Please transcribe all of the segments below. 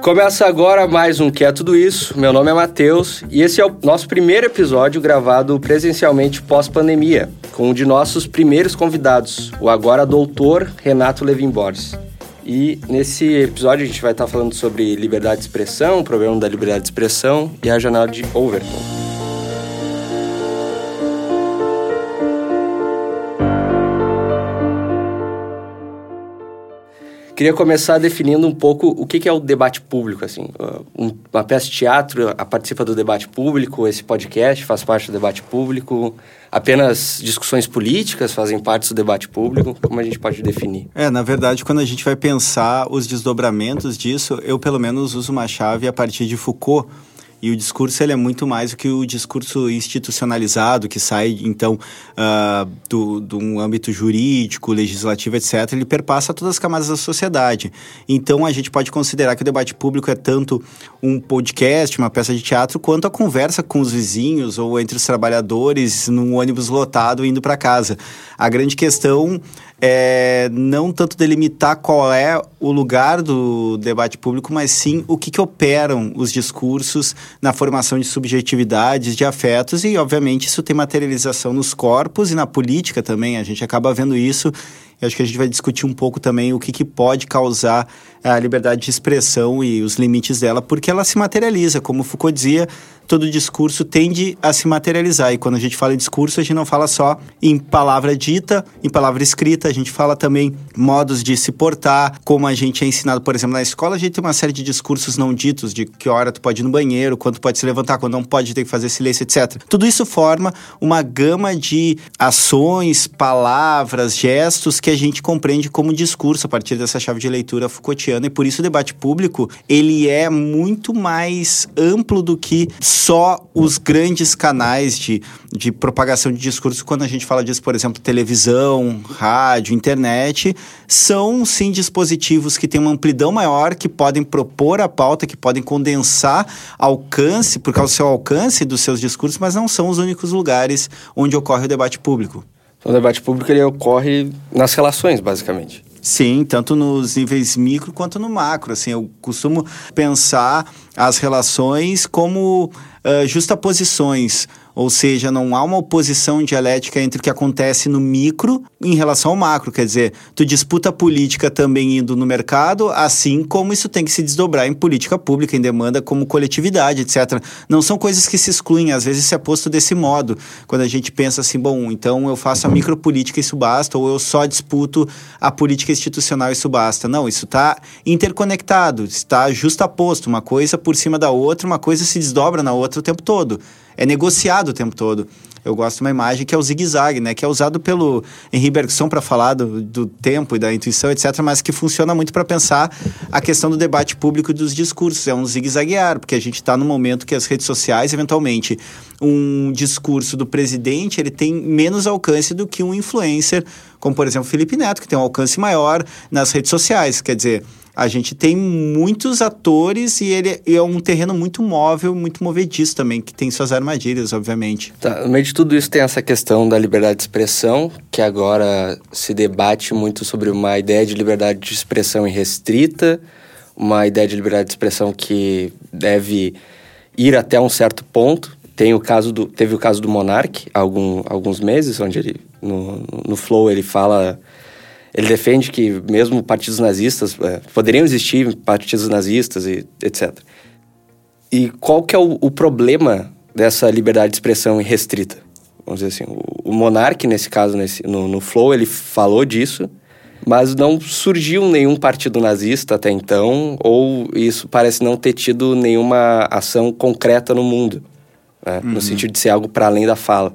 Começa agora mais um Que é Tudo Isso. Meu nome é Matheus e esse é o nosso primeiro episódio gravado presencialmente pós-pandemia, com um de nossos primeiros convidados, o agora doutor Renato Levin Borges. E nesse episódio a gente vai estar falando sobre liberdade de expressão, o problema da liberdade de expressão e a janela de Overton. Queria começar definindo um pouco o que é o debate público, assim. Uma peça de teatro participa do debate público, esse podcast faz parte do debate público, apenas discussões políticas fazem parte do debate público, como a gente pode definir? É, na verdade, quando a gente vai pensar os desdobramentos disso, eu pelo menos uso uma chave a partir de Foucault, e o discurso ele é muito mais do que o discurso institucionalizado, que sai, então, uh, do, do um âmbito jurídico, legislativo, etc. Ele perpassa todas as camadas da sociedade. Então, a gente pode considerar que o debate público é tanto um podcast, uma peça de teatro, quanto a conversa com os vizinhos ou entre os trabalhadores num ônibus lotado indo para casa. A grande questão é não tanto delimitar qual é o lugar do debate público, mas sim o que, que operam os discursos na formação de subjetividades, de afetos, e obviamente isso tem materialização nos corpos e na política também. A gente acaba vendo isso e acho que a gente vai discutir um pouco também o que, que pode causar a liberdade de expressão e os limites dela, porque ela se materializa. Como Foucault dizia, todo discurso tende a se materializar. E quando a gente fala em discurso, a gente não fala só em palavra dita, em palavra escrita, a gente fala também modos de se portar, como a gente é ensinado, por exemplo, na escola, a gente tem uma série de discursos não ditos, de que hora tu pode ir no banheiro, quando pode se levantar, quando não pode, ter que fazer silêncio, etc. Tudo isso forma uma gama de ações, palavras, gestos que a gente compreende como discurso a partir dessa chave de leitura Foucaultiana. E por isso o debate público, ele é muito mais amplo do que só os grandes canais de, de propagação de discurso, quando a gente fala disso, por exemplo, televisão, rádio, internet, são sim dispositivos que têm uma amplidão maior, que podem propor a pauta, que podem condensar alcance, por causa do seu alcance dos seus discursos, mas não são os únicos lugares onde ocorre o debate público. Então, o debate público ele ocorre nas relações, basicamente. Sim, tanto nos níveis micro quanto no macro. Assim, eu costumo pensar as relações como uh, justaposições ou seja, não há uma oposição dialética entre o que acontece no micro em relação ao macro. Quer dizer, tu disputa política também indo no mercado, assim como isso tem que se desdobrar em política pública, em demanda como coletividade, etc. Não são coisas que se excluem, às vezes se é posto desse modo. Quando a gente pensa assim, bom, então eu faço a micropolítica isso basta, ou eu só disputo a política institucional e isso basta. Não, isso está interconectado, está justaposto, uma coisa por cima da outra, uma coisa se desdobra na outra o tempo todo é negociado o tempo todo. Eu gosto de uma imagem que é o zigue-zague, né? Que é usado pelo Henri Bergson para falar do, do, tempo e da intuição, etc., mas que funciona muito para pensar a questão do debate público e dos discursos. É um zigue-zaguear, porque a gente está no momento que as redes sociais, eventualmente, um discurso do presidente, ele tem menos alcance do que um influencer, como, por exemplo, Felipe Neto, que tem um alcance maior nas redes sociais. Quer dizer, a gente tem muitos atores e ele é um terreno muito móvel, muito movediço também, que tem suas armadilhas, obviamente. Tá, no meio de tudo isso tem essa questão da liberdade de expressão, que agora se debate muito sobre uma ideia de liberdade de expressão irrestrita, uma ideia de liberdade de expressão que deve ir até um certo ponto. Tem o caso do, teve o caso do Monark, algum, alguns meses, onde ele, no, no Flow, ele fala ele defende que mesmo partidos nazistas, é, poderiam existir partidos nazistas e etc. E qual que é o, o, problema dessa liberdade de expressão irrestrita? Vamos dizer assim, o, o Monark, nesse caso, nesse, no, no Flow, ele falou disso, mas não surgiu nenhum partido nazista até então, ou isso parece não ter tido nenhuma ação concreta no mundo, né? uhum. no sentido de ser algo para além da fala.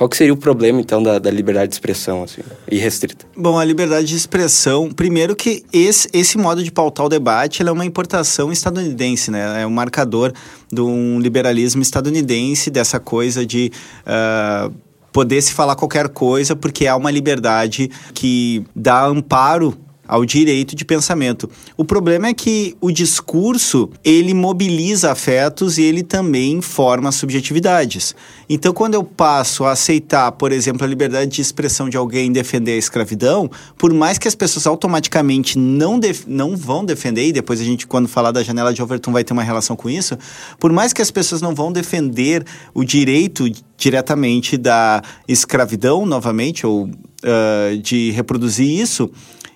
Qual que seria o problema, então, da, da liberdade de expressão, assim, irrestrita? Bom, a liberdade de expressão, primeiro que esse, esse modo de pautar o debate é uma importação estadunidense, né? É um marcador de um liberalismo estadunidense, dessa coisa de... Uh, poder se falar qualquer coisa, porque há uma liberdade que dá amparo ao direito de pensamento. O problema é que o discurso, ele mobiliza afetos e ele também forma subjetividades. Então, quando eu passo a aceitar, por exemplo, a liberdade de expressão de alguém defender a escravidão, por mais que as pessoas automaticamente não, não vão defender, e depois a gente, quando falar da janela de Overton, vai ter uma relação com isso, por mais que as pessoas não vão defender o direito diretamente da escravidão, novamente, ou uh, de reproduzir isso,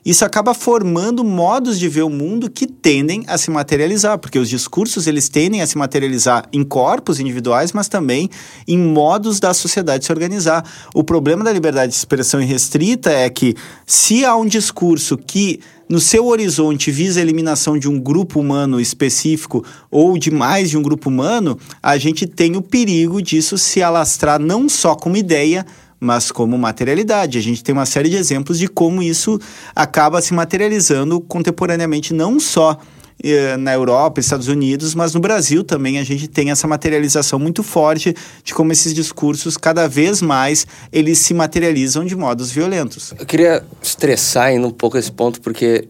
isso acaba formando modos de ver o mundo que tendem a se materializar, porque os discursos eles tendem a se materializar em corpos individuais, mas também em modos da sociedade se organizar. O problema da liberdade de expressão irrestrita é que se há um discurso que no seu horizonte visa a eliminação de um grupo humano específico ou de mais de um grupo humano, a gente tem o perigo disso se alastrar não só como ideia, mas como materialidade. A gente tem uma série de exemplos de como isso acaba se materializando contemporaneamente, não só eh, na Europa, Estados Unidos, mas no Brasil também a gente tem essa materialização muito forte de como esses discursos cada vez mais eles se materializam de modos violentos. Eu queria estressar ainda um pouco esse ponto porque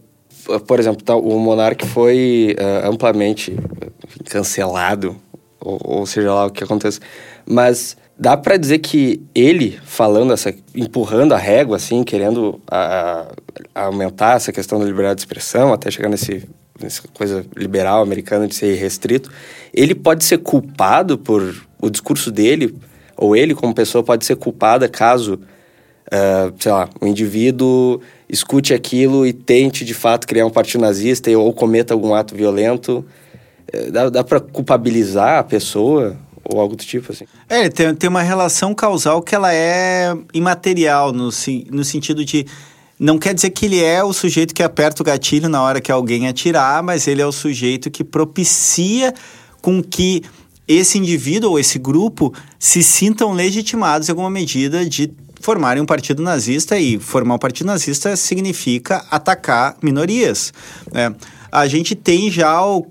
por exemplo, tá, o Monark foi uh, amplamente cancelado, ou, ou seja lá o que acontece, mas dá para dizer que ele falando essa empurrando a régua assim querendo a, a aumentar essa questão da liberdade de expressão até chegar nesse nessa coisa liberal americana de ser restrito ele pode ser culpado por o discurso dele ou ele como pessoa pode ser culpada caso uh, sei lá um indivíduo escute aquilo e tente de fato criar um partido nazista ou cometa algum ato violento. Uh, dá, dá para culpabilizar a pessoa ou algo do tipo, assim. É, tem, tem uma relação causal que ela é imaterial, no, no sentido de... Não quer dizer que ele é o sujeito que aperta o gatilho na hora que alguém atirar, mas ele é o sujeito que propicia com que esse indivíduo ou esse grupo se sintam legitimados em alguma medida de formarem um partido nazista e formar um partido nazista significa atacar minorias. Né? A gente tem já uh,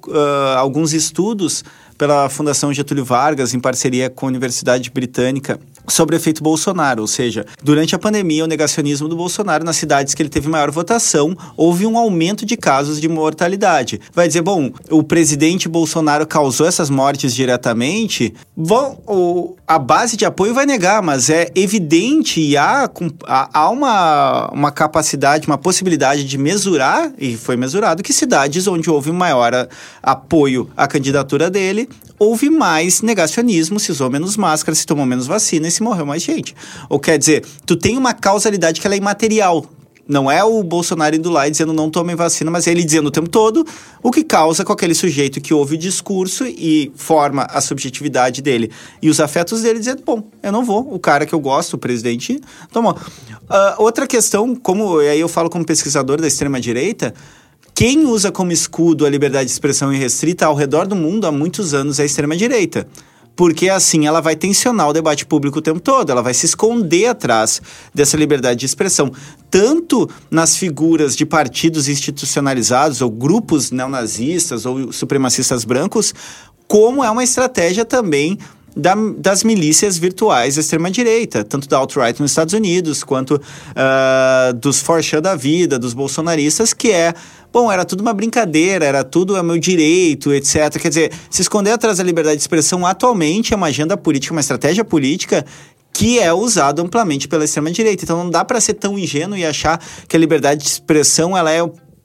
alguns estudos pela Fundação Getúlio Vargas, em parceria com a Universidade Britânica, sobre o efeito Bolsonaro, ou seja, durante a pandemia, o negacionismo do Bolsonaro nas cidades que ele teve maior votação, houve um aumento de casos de mortalidade. Vai dizer, bom, o presidente Bolsonaro causou essas mortes diretamente? Bom, o, a base de apoio vai negar, mas é evidente e há, há uma, uma capacidade, uma possibilidade de mesurar, e foi mesurado, que cidades onde houve maior apoio à candidatura dele, houve mais negacionismo, se usou menos máscara, se tomou menos vacina se morreu mais gente. Ou quer dizer, tu tem uma causalidade que ela é imaterial. Não é o Bolsonaro indo lá e dizendo não tomem vacina, mas é ele dizendo o tempo todo o que causa com aquele sujeito que ouve o discurso e forma a subjetividade dele e os afetos dele dizendo, bom, eu não vou, o cara que eu gosto, o presidente, tomou. Uh, outra questão, como aí eu falo como pesquisador da extrema-direita, quem usa como escudo a liberdade de expressão irrestrita ao redor do mundo há muitos anos é a extrema-direita. Porque assim ela vai tensionar o debate público o tempo todo, ela vai se esconder atrás dessa liberdade de expressão, tanto nas figuras de partidos institucionalizados ou grupos neonazistas ou supremacistas brancos, como é uma estratégia também da, das milícias virtuais da extrema-direita, tanto da alt-right nos Estados Unidos, quanto uh, dos Forchan da vida, dos bolsonaristas, que é bom, era tudo uma brincadeira, era tudo é meu direito, etc. Quer dizer, se esconder atrás da liberdade de expressão atualmente é uma agenda política, uma estratégia política que é usado amplamente pela extrema direita. Então não dá para ser tão ingênuo e achar que a liberdade de expressão ela é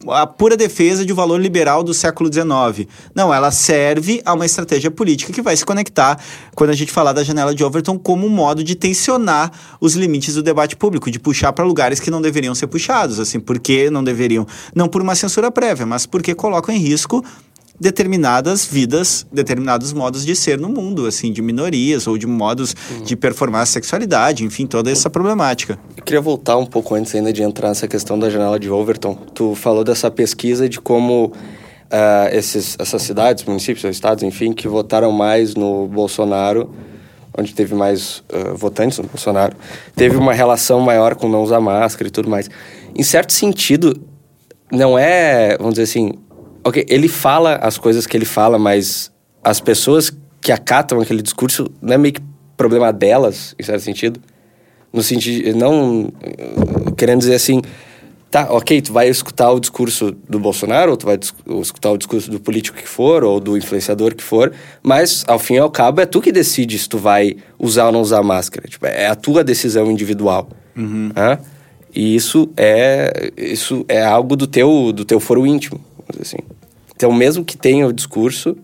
a pura defesa de um valor liberal do século XIX. Não, ela serve a uma estratégia política que vai se conectar, quando a gente falar da janela de Overton, como um modo de tensionar os limites do debate público, de puxar para lugares que não deveriam ser puxados, assim, porque não deveriam, não por uma censura prévia, mas porque colocam em risco determinadas vidas, determinados modos de ser no mundo, assim, de minorias ou de modos uhum. de performar a sexualidade, enfim, toda essa problemática. Eu queria voltar um pouco antes ainda de entrar nessa questão da janela de Overton. Tu falou dessa pesquisa de como uh, esses, essas cidades, municípios ou estados, enfim, que votaram mais no Bolsonaro, onde teve mais uh, votantes no Bolsonaro, teve uma relação maior com não usar máscara e tudo mais. Em certo sentido, não é, vamos dizer assim, Ok, ele fala as coisas que ele fala, mas as pessoas que acatam aquele discurso não é meio que problema delas, em certo sentido? No sentido, não querendo dizer assim, Tá, ok, tu vai escutar o discurso do Bolsonaro, ou tu vai escutar o discurso do político que for, ou do influenciador que for, mas ao fim e ao cabo é tu que decide se tu vai usar ou não usar máscara. Tipo, é a tua decisão individual. Uhum. Né? E isso é, isso é algo do teu, do teu foro íntimo, assim. Então, mesmo que tenha o discurso,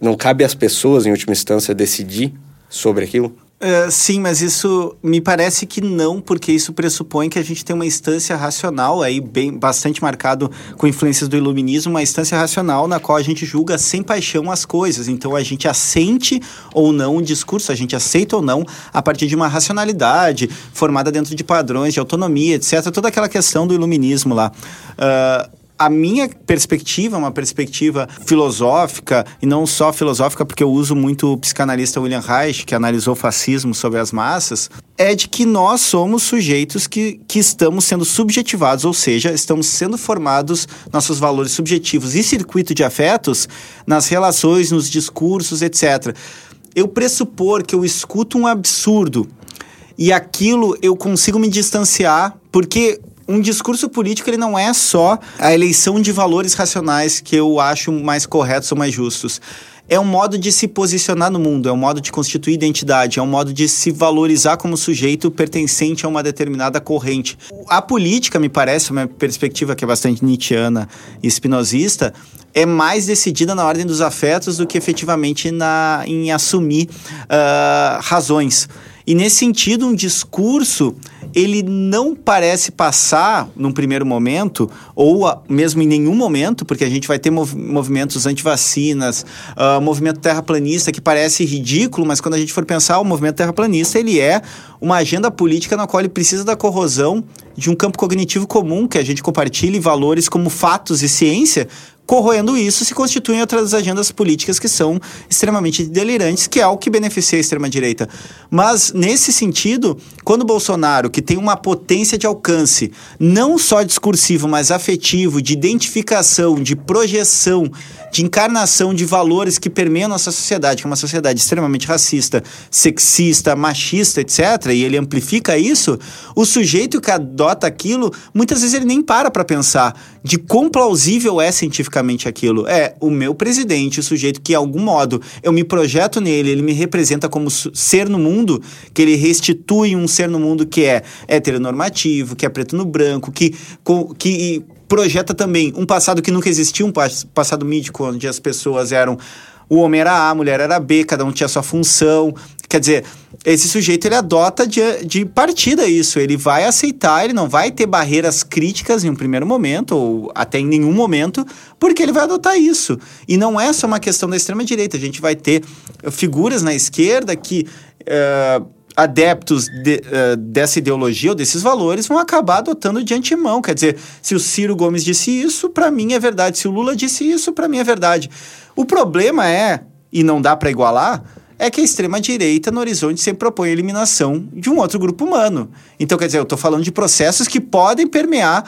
não cabe às pessoas, em última instância, decidir sobre aquilo? Uh, sim, mas isso me parece que não, porque isso pressupõe que a gente tem uma instância racional, aí bem bastante marcado com influências do iluminismo, uma instância racional na qual a gente julga sem paixão as coisas. Então a gente assente ou não o discurso, a gente aceita ou não a partir de uma racionalidade formada dentro de padrões de autonomia, etc. Toda aquela questão do iluminismo lá. Uh, a minha perspectiva, uma perspectiva filosófica, e não só filosófica, porque eu uso muito o psicanalista William Reich, que analisou fascismo sobre as massas, é de que nós somos sujeitos que, que estamos sendo subjetivados, ou seja, estamos sendo formados nossos valores subjetivos e circuito de afetos nas relações, nos discursos, etc. Eu pressupor que eu escuto um absurdo e aquilo eu consigo me distanciar, porque um discurso político ele não é só a eleição de valores racionais que eu acho mais corretos ou mais justos. É um modo de se posicionar no mundo, é um modo de constituir identidade, é um modo de se valorizar como sujeito pertencente a uma determinada corrente. A política, me parece, uma perspectiva que é bastante nietzschiana e espinosista, é mais decidida na ordem dos afetos do que efetivamente na, em assumir uh, razões. E nesse sentido, um discurso ele não parece passar num primeiro momento, ou a, mesmo em nenhum momento, porque a gente vai ter mov movimentos anti-vacinas, uh, movimento terraplanista que parece ridículo, mas quando a gente for pensar, o movimento terraplanista ele é uma agenda política na qual ele precisa da corrosão de um campo cognitivo comum, que a gente compartilhe valores como fatos e ciência, corroendo isso, se constituem outras agendas políticas que são extremamente delirantes, que é o que beneficia a extrema-direita. Mas, nesse sentido, quando Bolsonaro, que tem uma potência de alcance, não só discursivo, mas afetivo, de identificação, de projeção, de encarnação de valores que permeiam nossa sociedade, que é uma sociedade extremamente racista, sexista, machista, etc., e ele amplifica isso, o sujeito que adota aquilo, muitas vezes ele nem para para pensar de quão plausível é cientificamente aquilo. É, o meu presidente, o sujeito que, de algum modo, eu me projeto nele, ele me representa como ser no mundo, que ele restitui um ser no mundo que é heteronormativo, que é preto no branco, que, que projeta também um passado que nunca existiu, um passado mítico, onde as pessoas eram o homem era A, a mulher era B, cada um tinha sua função. Quer dizer, esse sujeito ele adota de, de partida isso, ele vai aceitar, ele não vai ter barreiras críticas em um primeiro momento, ou até em nenhum momento, porque ele vai adotar isso. E não é só uma questão da extrema-direita, a gente vai ter figuras na esquerda que. Uh, adeptos de, uh, dessa ideologia ou desses valores vão acabar adotando de antemão. Quer dizer, se o Ciro Gomes disse isso, para mim é verdade. Se o Lula disse isso, para mim é verdade. O problema é, e não dá para igualar, é que a extrema-direita no horizonte sempre propõe a eliminação de um outro grupo humano. Então, quer dizer, eu estou falando de processos que podem permear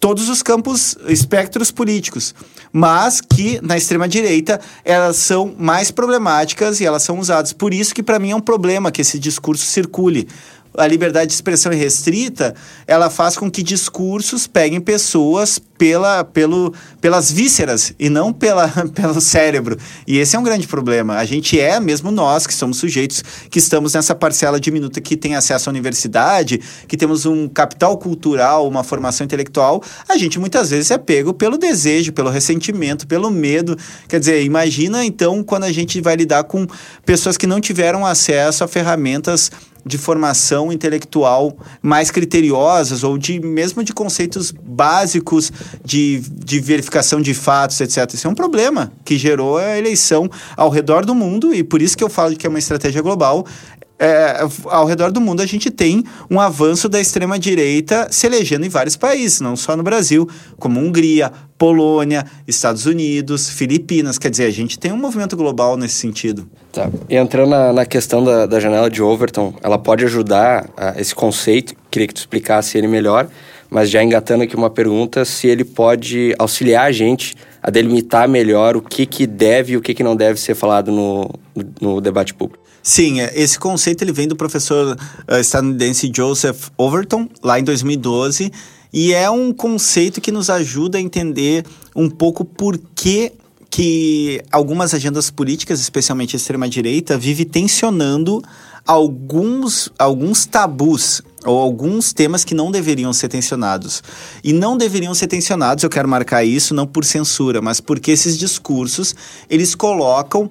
todos os campos, espectros políticos, mas que na extrema direita elas são mais problemáticas e elas são usadas. Por isso que para mim é um problema que esse discurso circule, a liberdade de expressão irrestrita, ela faz com que discursos peguem pessoas pela, pelo, pelas vísceras e não pela, pelo cérebro. E esse é um grande problema. A gente é, mesmo nós, que somos sujeitos, que estamos nessa parcela diminuta que tem acesso à universidade, que temos um capital cultural, uma formação intelectual, a gente muitas vezes é pego pelo desejo, pelo ressentimento, pelo medo. Quer dizer, imagina então quando a gente vai lidar com pessoas que não tiveram acesso a ferramentas de formação intelectual mais criteriosas ou de mesmo de conceitos básicos de, de verificação de fatos, etc. Isso é um problema que gerou a eleição ao redor do mundo e por isso que eu falo que é uma estratégia global é, ao redor do mundo a gente tem um avanço da extrema-direita se elegendo em vários países, não só no Brasil, como Hungria, Polônia, Estados Unidos, Filipinas. Quer dizer, a gente tem um movimento global nesse sentido. Tá. E entrando na, na questão da, da, janela de Overton, ela pode ajudar a, esse conceito, queria que tu explicasse ele melhor, mas já engatando aqui uma pergunta, se ele pode auxiliar a gente a delimitar melhor o que, que deve e o que, que não deve ser falado no, no debate público. Sim, é, esse conceito ele vem do professor uh, estadunidense Joseph Overton, lá em 2012, E é um conceito que nos ajuda a entender um pouco por que que algumas agendas políticas, especialmente a extrema-direita, vive tensionando alguns, alguns tabus ou alguns temas que não deveriam ser tensionados. E não deveriam ser tensionados, eu quero marcar isso, não por censura, mas porque esses discursos, eles colocam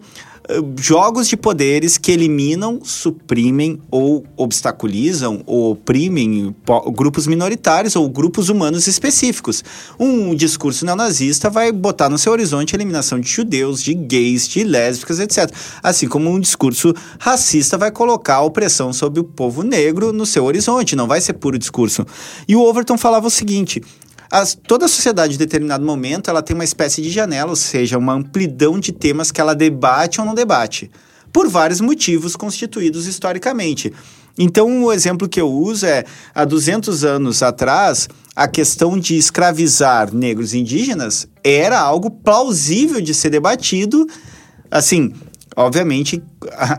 jogos de poderes que eliminam, suprimem ou obstaculizam ou oprimem grupos minoritários ou grupos humanos específicos. Um discurso neonazista vai botar no seu horizonte a eliminação de judeus, de gays, de lésbicas, etc. Assim como um discurso racista vai colocar a opressão sobre o povo negro no seu horizonte, não vai ser puro discurso. E o Overton falava o seguinte: as, toda a sociedade, em determinado momento, ela tem uma espécie de janela, ou seja, uma amplidão de temas que ela debate ou não debate, por vários motivos constituídos historicamente. Então, o exemplo que eu uso é, há 200 anos atrás, a questão de escravizar negros indígenas era algo plausível de ser debatido, assim, obviamente,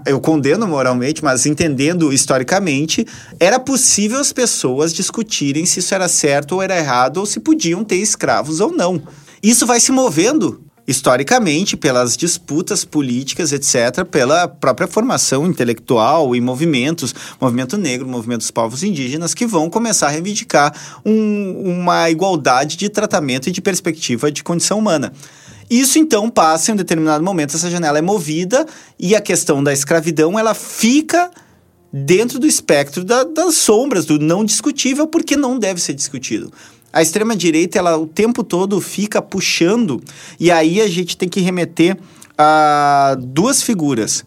eu condeno moralmente, mas entendendo historicamente, era possível as pessoas discutirem se isso era certo ou era errado, ou se podiam ter escravos ou não. Isso vai se movendo historicamente pelas disputas políticas, etc., pela própria formação intelectual e movimentos, movimento negro, movimento dos povos indígenas, que vão começar a reivindicar um, uma igualdade de tratamento e de perspectiva de condição humana. Isso então passa em um determinado momento, essa janela é movida e a questão da escravidão ela fica dentro do espectro da, das sombras, do não discutível, porque não deve ser discutido. A extrema-direita, ela o tempo todo fica puxando, e aí a gente tem que remeter a duas figuras.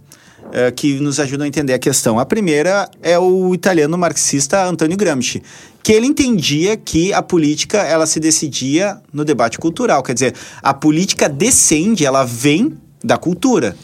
Uh, que nos ajudam a entender a questão. A primeira é o italiano marxista Antonio Gramsci, que ele entendia que a política ela se decidia no debate cultural, quer dizer, a política descende, ela vem da cultura.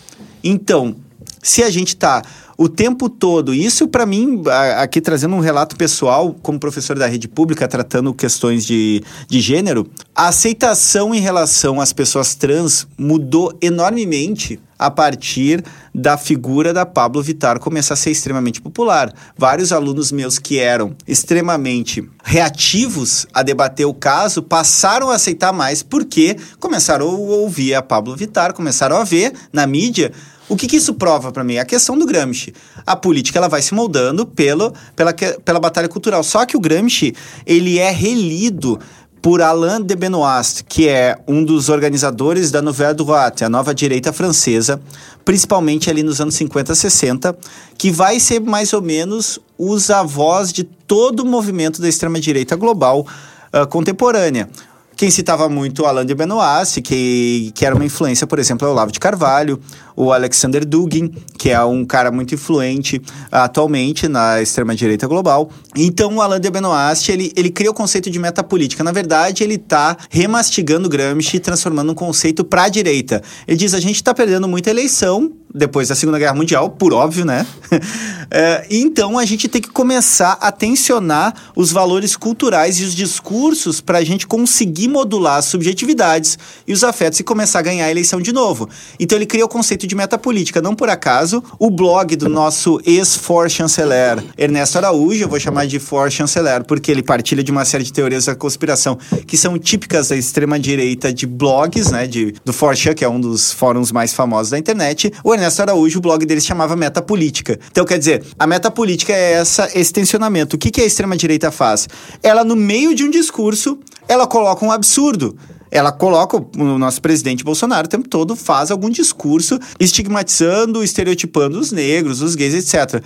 Então, se a gente está o tempo todo. Isso, para mim, aqui trazendo um relato pessoal, como professor da rede pública, tratando questões de, de gênero, a aceitação em relação às pessoas trans mudou enormemente a partir da figura da Pablo Vittar começar a ser extremamente popular. Vários alunos meus que eram extremamente reativos a debater o caso passaram a aceitar mais porque começaram a ouvir a Pablo Vittar, começaram a ver na mídia o que, que isso prova para mim? A questão do Gramsci. A política ela vai se moldando pelo, pela, pela batalha cultural. Só que o Gramsci ele é relido por Alain de Benoist, que é um dos organizadores da Nouvelle Droite, a nova direita francesa, principalmente ali nos anos 50, 60, que vai ser mais ou menos os avós de todo o movimento da extrema-direita global uh, contemporânea. Quem citava muito Alain de Benoist, que, que era uma influência, por exemplo, é o Olavo de Carvalho, o Alexander Dugin, que é um cara muito influente atualmente na extrema-direita global. Então, o Alain de Benoist, ele, ele cria o conceito de metapolítica. Na verdade, ele está remastigando Gramsci e transformando um conceito para a direita. Ele diz, a gente está perdendo muita eleição, depois da Segunda Guerra Mundial, por óbvio, né? é, então a gente tem que começar a tensionar os valores culturais e os discursos para a gente conseguir modular as subjetividades e os afetos e começar a ganhar a eleição de novo. Então ele cria o conceito de metapolítica. Não por acaso, o blog do nosso ex-for-chanceler Ernesto Araújo, eu vou chamar de for-chanceler, porque ele partilha de uma série de teorias da conspiração que são típicas da extrema-direita de blogs, né? De, do 4chan, que é um dos fóruns mais famosos da internet. O Ernesto Araújo, o blog dele se chamava Metapolítica. Então, quer dizer, a metapolítica é essa, esse tensionamento. O que, que a extrema-direita faz? Ela, no meio de um discurso, ela coloca um absurdo ela coloca o nosso presidente Bolsonaro o tempo todo faz algum discurso estigmatizando, estereotipando os negros, os gays, etc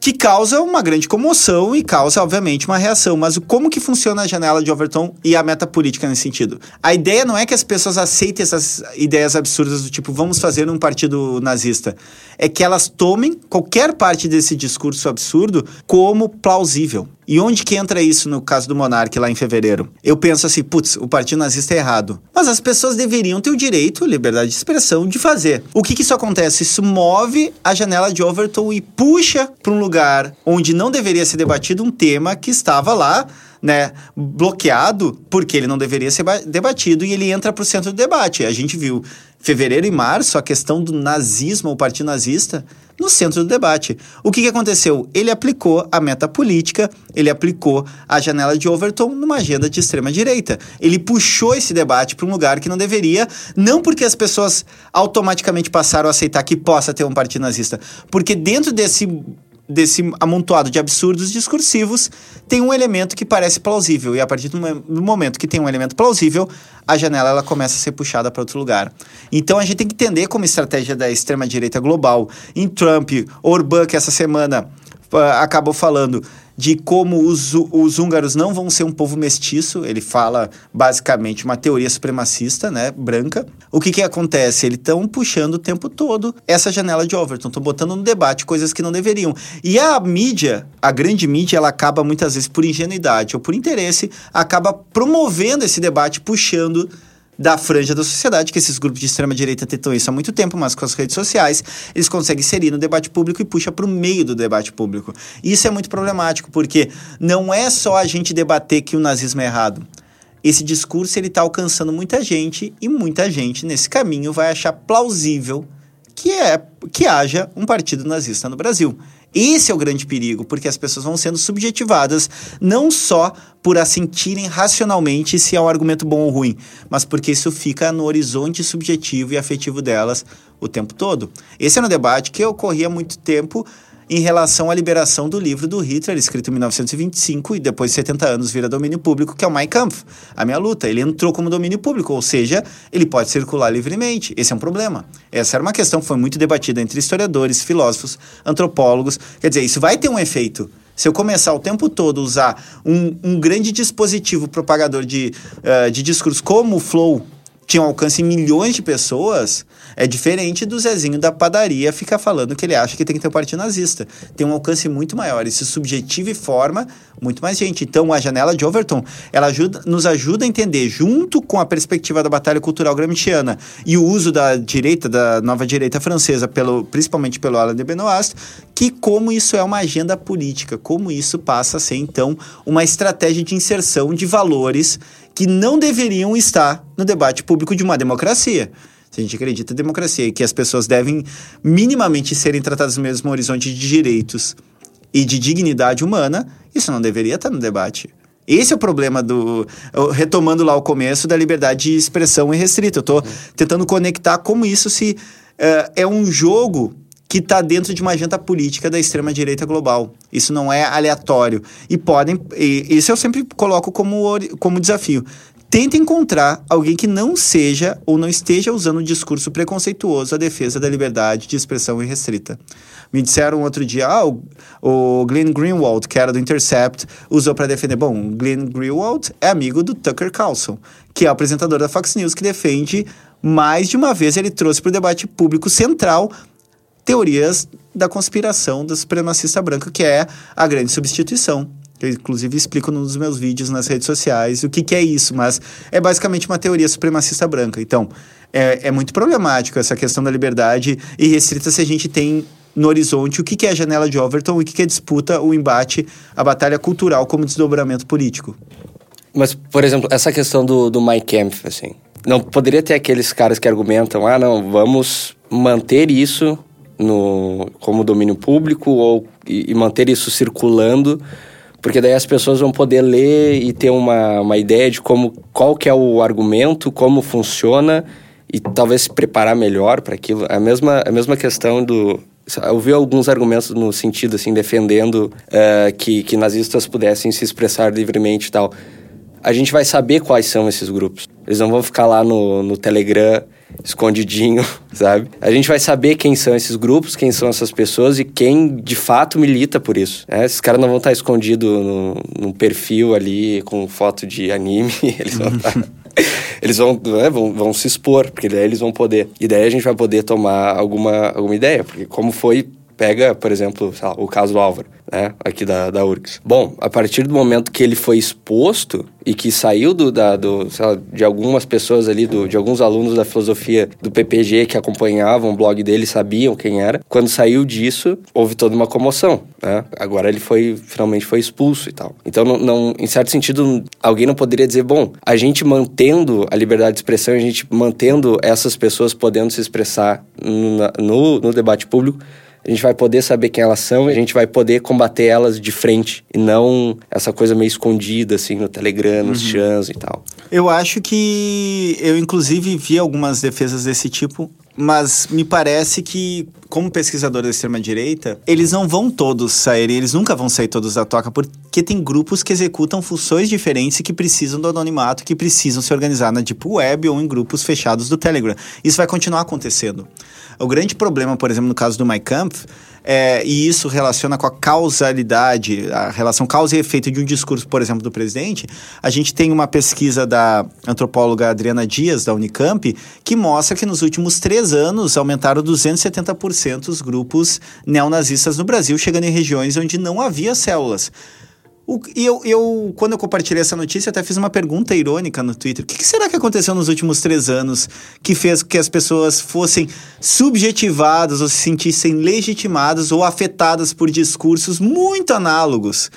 que causa uma grande comoção e causa, obviamente, uma reação. Mas como que funciona a janela de Overton e a meta política nesse sentido? A ideia não é que as pessoas aceitem essas ideias absurdas do tipo, vamos fazer um partido nazista. É que elas tomem qualquer parte desse discurso absurdo como plausível. E onde que entra isso no caso do Monark lá em fevereiro? Eu penso assim, putz, o partido nazista é errado. Mas as pessoas deveriam ter o direito, liberdade de expressão, de fazer. O que que isso acontece? Isso move a janela de Overton e puxa para um lugar onde não deveria ser debatido um tema que estava lá né, bloqueado porque ele não deveria ser debatido e ele entra para o centro do debate. A gente viu fevereiro e março a questão do nazismo, o partido nazista, no centro do debate. O que, que aconteceu? Ele aplicou a meta política, ele aplicou a janela de Overton numa agenda de extrema direita. Ele puxou esse debate para um lugar que não deveria, não porque as pessoas automaticamente passaram a aceitar que possa ter um partido nazista, porque dentro desse desse amontoado de absurdos discursivos, tem um elemento que parece plausível. E a partir do momento que tem um elemento plausível, a janela ela começa a ser puxada para outro lugar. Então a gente tem que entender como estratégia da extrema-direita global. Em Trump, Orbán, que essa semana uh, acabou falando de como os, os húngaros não vão ser um povo mestiço. Ele fala basicamente uma teoria supremacista, né, branca. O que que acontece? Eles estão puxando o tempo todo essa janela de Overton, estão botando no debate coisas que não deveriam. E a mídia, a grande mídia, ela acaba muitas vezes por ingenuidade ou por interesse, acaba promovendo esse debate, puxando da franja da sociedade, que esses grupos de extrema-direita tentam isso há muito tempo, mas com as redes sociais eles conseguem inserir no debate público e puxa para o meio do debate público. Isso é muito problemático, porque não é só a gente debater que o nazismo é errado. Esse discurso ele está alcançando muita gente e muita gente nesse caminho vai achar plausível que é que haja um partido nazista no Brasil. Esse é o grande perigo, porque as pessoas vão sendo subjetivadas não só por assentirem racionalmente se é um argumento bom ou ruim, mas porque isso fica no horizonte subjetivo e afetivo delas o tempo todo. Esse era um debate que ocorria há muito tempo em relação à liberação do livro do Hitler, escrito em 1925 e depois de 70 anos vira domínio público, que é o Mein Kampf, a minha luta. Ele entrou como domínio público, ou seja, ele pode circular livremente. Esse é um problema. Essa era uma questão que foi muito debatida entre historiadores, filósofos, antropólogos. Quer dizer, isso vai ter um efeito. Se eu começar o tempo todo a usar um, um grande dispositivo propagador de, uh, de discurso como o Flow, tinha um alcance em milhões de pessoas, é diferente do Zezinho da padaria ficar falando que ele acha que tem que ter um partido nazista. Tem um alcance muito maior. Isso subjetiva e forma muito mais gente. Então, a janela de Overton, ela ajuda, nos ajuda a entender, junto com a perspectiva da batalha cultural gramsciana e o uso da direita, da nova direita francesa, pelo, principalmente pelo Alain de Benoist, que como isso é uma agenda política, como isso passa a ser, então, uma estratégia de inserção de valores que não deveriam estar no debate público de uma democracia. Se a gente acredita em democracia e que as pessoas devem minimamente serem tratadas no mesmo horizonte de direitos e de dignidade humana, isso não deveria estar no debate. Esse é o problema do. Retomando lá o começo da liberdade de expressão irrestrita. Eu estou tentando conectar como isso se. Uh, é um jogo que está dentro de uma agenda política da extrema-direita global. Isso não é aleatório. E podem. E, isso eu sempre coloco como, como desafio. Tenta encontrar alguém que não seja ou não esteja usando um discurso preconceituoso à defesa da liberdade de expressão irrestrita. Me disseram outro dia, ah, o, o Glenn Greenwald, que era do Intercept, usou para defender. Bom, o Glenn Greenwald é amigo do Tucker Carlson, que é o apresentador da Fox News, que defende mais de uma vez ele trouxe para o debate público central teorias da conspiração da supremacista branca, que é a grande substituição. Eu, inclusive, explico nos meus vídeos nas redes sociais o que, que é isso, mas é basicamente uma teoria supremacista branca. Então, é, é muito problemático essa questão da liberdade e restrita se a gente tem no horizonte o que, que é a janela de Overton e o que, que é disputa, o embate, a batalha cultural como desdobramento político. Mas, por exemplo, essa questão do, do My Camp, assim, não poderia ter aqueles caras que argumentam, ah, não, vamos manter isso no, como domínio público ou, e, e, manter isso circulando, porque daí as pessoas vão poder ler e ter uma, uma ideia de como, qual que é o argumento, como funciona e talvez se preparar melhor para aquilo. A mesma, a mesma questão do... Eu vi alguns argumentos no sentido, assim, defendendo uh, que, que nazistas pudessem se expressar livremente e tal. A gente vai saber quais são esses grupos. Eles não vão ficar lá no, no Telegram escondidinho, sabe? A gente vai saber quem são esses grupos, quem são essas pessoas e quem de fato milita por isso. Né? Esses caras não vão estar escondidos no, num perfil ali com foto de anime, eles vão estar... eles vão, né, vão, vão se expor, porque daí eles vão poder. E daí a gente vai poder tomar alguma, alguma ideia, porque como foi Pega, por exemplo, lá, o caso do Álvaro, né? Aqui da, da URGS. Bom, a partir do momento que ele foi exposto e que saiu do, da, do, lá, de algumas pessoas ali, do, de alguns alunos da filosofia do PPG que acompanhavam o blog dele, sabiam quem era. Quando saiu disso, houve toda uma comoção, né? Agora ele foi, finalmente foi expulso e tal. Então, não, não, em certo sentido, alguém não poderia dizer, bom, a gente mantendo a liberdade de expressão, a gente mantendo essas pessoas podendo se expressar no, no, no debate público, a gente vai poder saber quem elas são e a gente vai poder combater elas de frente e não essa coisa meio escondida assim no Telegram, nos uhum. chans e tal. Eu acho que eu inclusive vi algumas defesas desse tipo, mas me parece que como pesquisador da extrema direita, eles não vão todos sair, eles nunca vão sair todos da toca porque tem grupos que executam funções diferentes e que precisam do anonimato, que precisam se organizar na deep web ou em grupos fechados do Telegram. Isso vai continuar acontecendo. O grande problema, por exemplo, no caso do MyCampf, é, e isso relaciona com a causalidade, a relação causa e efeito de um discurso, por exemplo, do presidente. A gente tem uma pesquisa da antropóloga Adriana Dias, da Unicamp, que mostra que nos últimos três anos aumentaram 270% os grupos neonazistas no Brasil, chegando em regiões onde não havia células. E eu, eu, quando eu compartilhei essa notícia, até fiz uma pergunta irônica no Twitter. O que, será que aconteceu nos últimos três anos que fez que as pessoas fossem subjetivadas ou se sentissem legitimadas ou afetadas por discursos muito análogos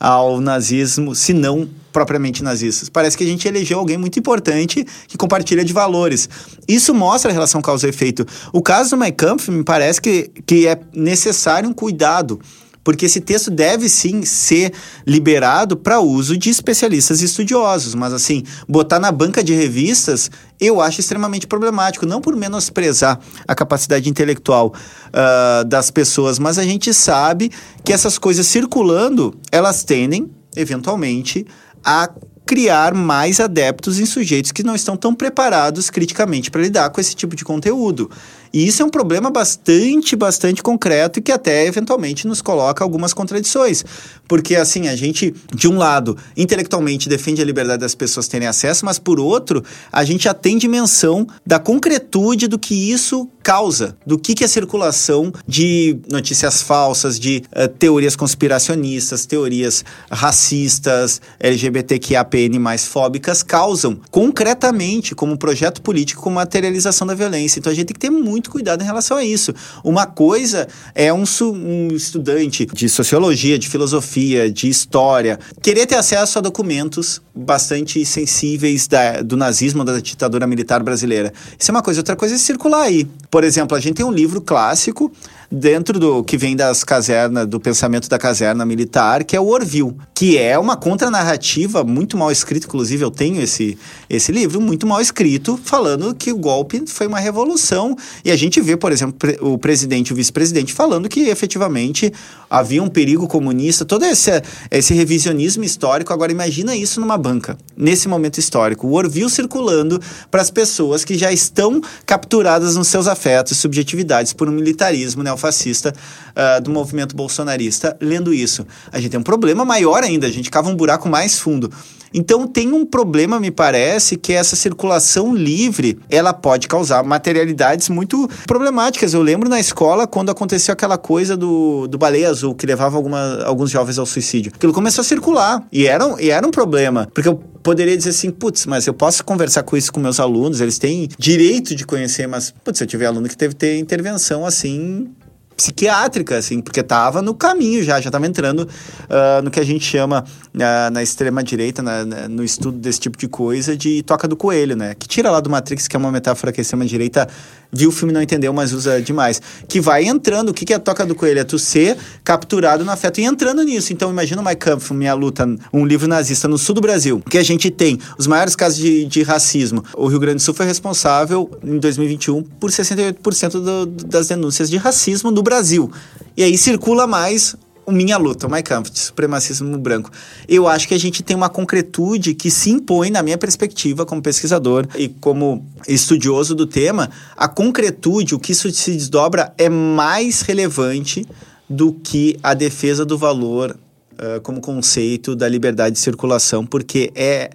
ao nazismo, se não propriamente nazistas. Parece que a gente elegeu alguém muito importante que compartilha de valores. Isso mostra a relação causa efeito. O caso do Mein Kampf me parece que, que é necessário um cuidado porque esse texto deve sim ser liberado para uso de especialistas e estudiosos, mas assim, botar na banca de revistas eu acho extremamente problemático, não por menosprezar a capacidade intelectual uh, das pessoas, mas a gente sabe que essas coisas circulando, elas tendem, eventualmente, a criar mais adeptos em sujeitos que não estão tão preparados criticamente para lidar com esse tipo de conteúdo. E isso é um problema bastante, bastante concreto e que até eventualmente nos coloca algumas contradições. Porque, assim, a gente, de um lado, intelectualmente defende a liberdade das pessoas terem acesso, mas por outro, a gente já tem dimensão da concretude do que isso causa, do que, que a circulação de notícias falsas, de uh, teorias conspiracionistas, teorias racistas, LGBTQIAPN mais fóbicas causam concretamente como projeto político, como materialização da violência. Então a gente tem que ter muito cuidado em relação a isso. Uma coisa é um, um estudante de sociologia, de filosofia, de história, querer ter acesso a documentos bastante sensíveis da, do nazismo, da ditadura militar brasileira. Isso é uma coisa. Outra coisa é circular aí. Por exemplo, a gente tem um livro clássico dentro do que vem das casernas, do pensamento da caserna militar, que é o Orville, que é uma contranarrativa muito mal escrita, inclusive eu tenho esse, esse livro, muito mal escrito, falando que o golpe foi uma revolução. E a gente vê, por exemplo, o presidente e o vice-presidente falando que efetivamente havia um perigo comunista, todo esse, esse revisionismo histórico. Agora, imagina isso numa banca, nesse momento histórico. O Orville circulando para as pessoas que já estão capturadas nos seus afetos e subjetividades por um militarismo neofascista uh, do movimento bolsonarista lendo isso. A gente tem um problema maior ainda, a gente cava um buraco mais fundo. Então tem um problema, me parece, que essa circulação livre, ela pode causar materialidades muito problemáticas. Eu lembro na escola quando aconteceu aquela coisa do, do baleia azul, que levava alguma, alguns jovens ao suicídio. Aquilo começou a circular e era, e era um problema, porque eu poderia dizer assim, putz, mas eu posso conversar com isso com meus alunos, eles têm direito de conhecer, mas, putz, eu tiver aluno que teve ter intervenção assim, psiquiátrica, assim, porque estava no caminho já, já estava entrando uh, no que a gente chama uh, na extrema-direita, no estudo desse tipo de coisa, de toca do coelho, né? Que tira lá do Matrix, que é uma metáfora que a extrema-direita viu o filme não entendeu, mas usa demais. Que vai entrando, o que, que é a toca do coelho? É tu ser capturado no afeto e entrando nisso. Então, imagina o My Kampf, Minha Luta, um livro nazista no sul do Brasil, que a gente tem os maiores casos de, de racismo. O Rio Grande do Sul foi responsável, em 2021, por 68% do, das denúncias de racismo no Brasil. E aí circula mais Minha Luta, o My de supremacismo branco. Eu acho que a gente tem uma concretude que se impõe, na minha perspectiva, como pesquisador e como estudioso do tema, a concretude, o que isso se desdobra, é mais relevante do que a defesa do valor uh, como conceito da liberdade de circulação, porque é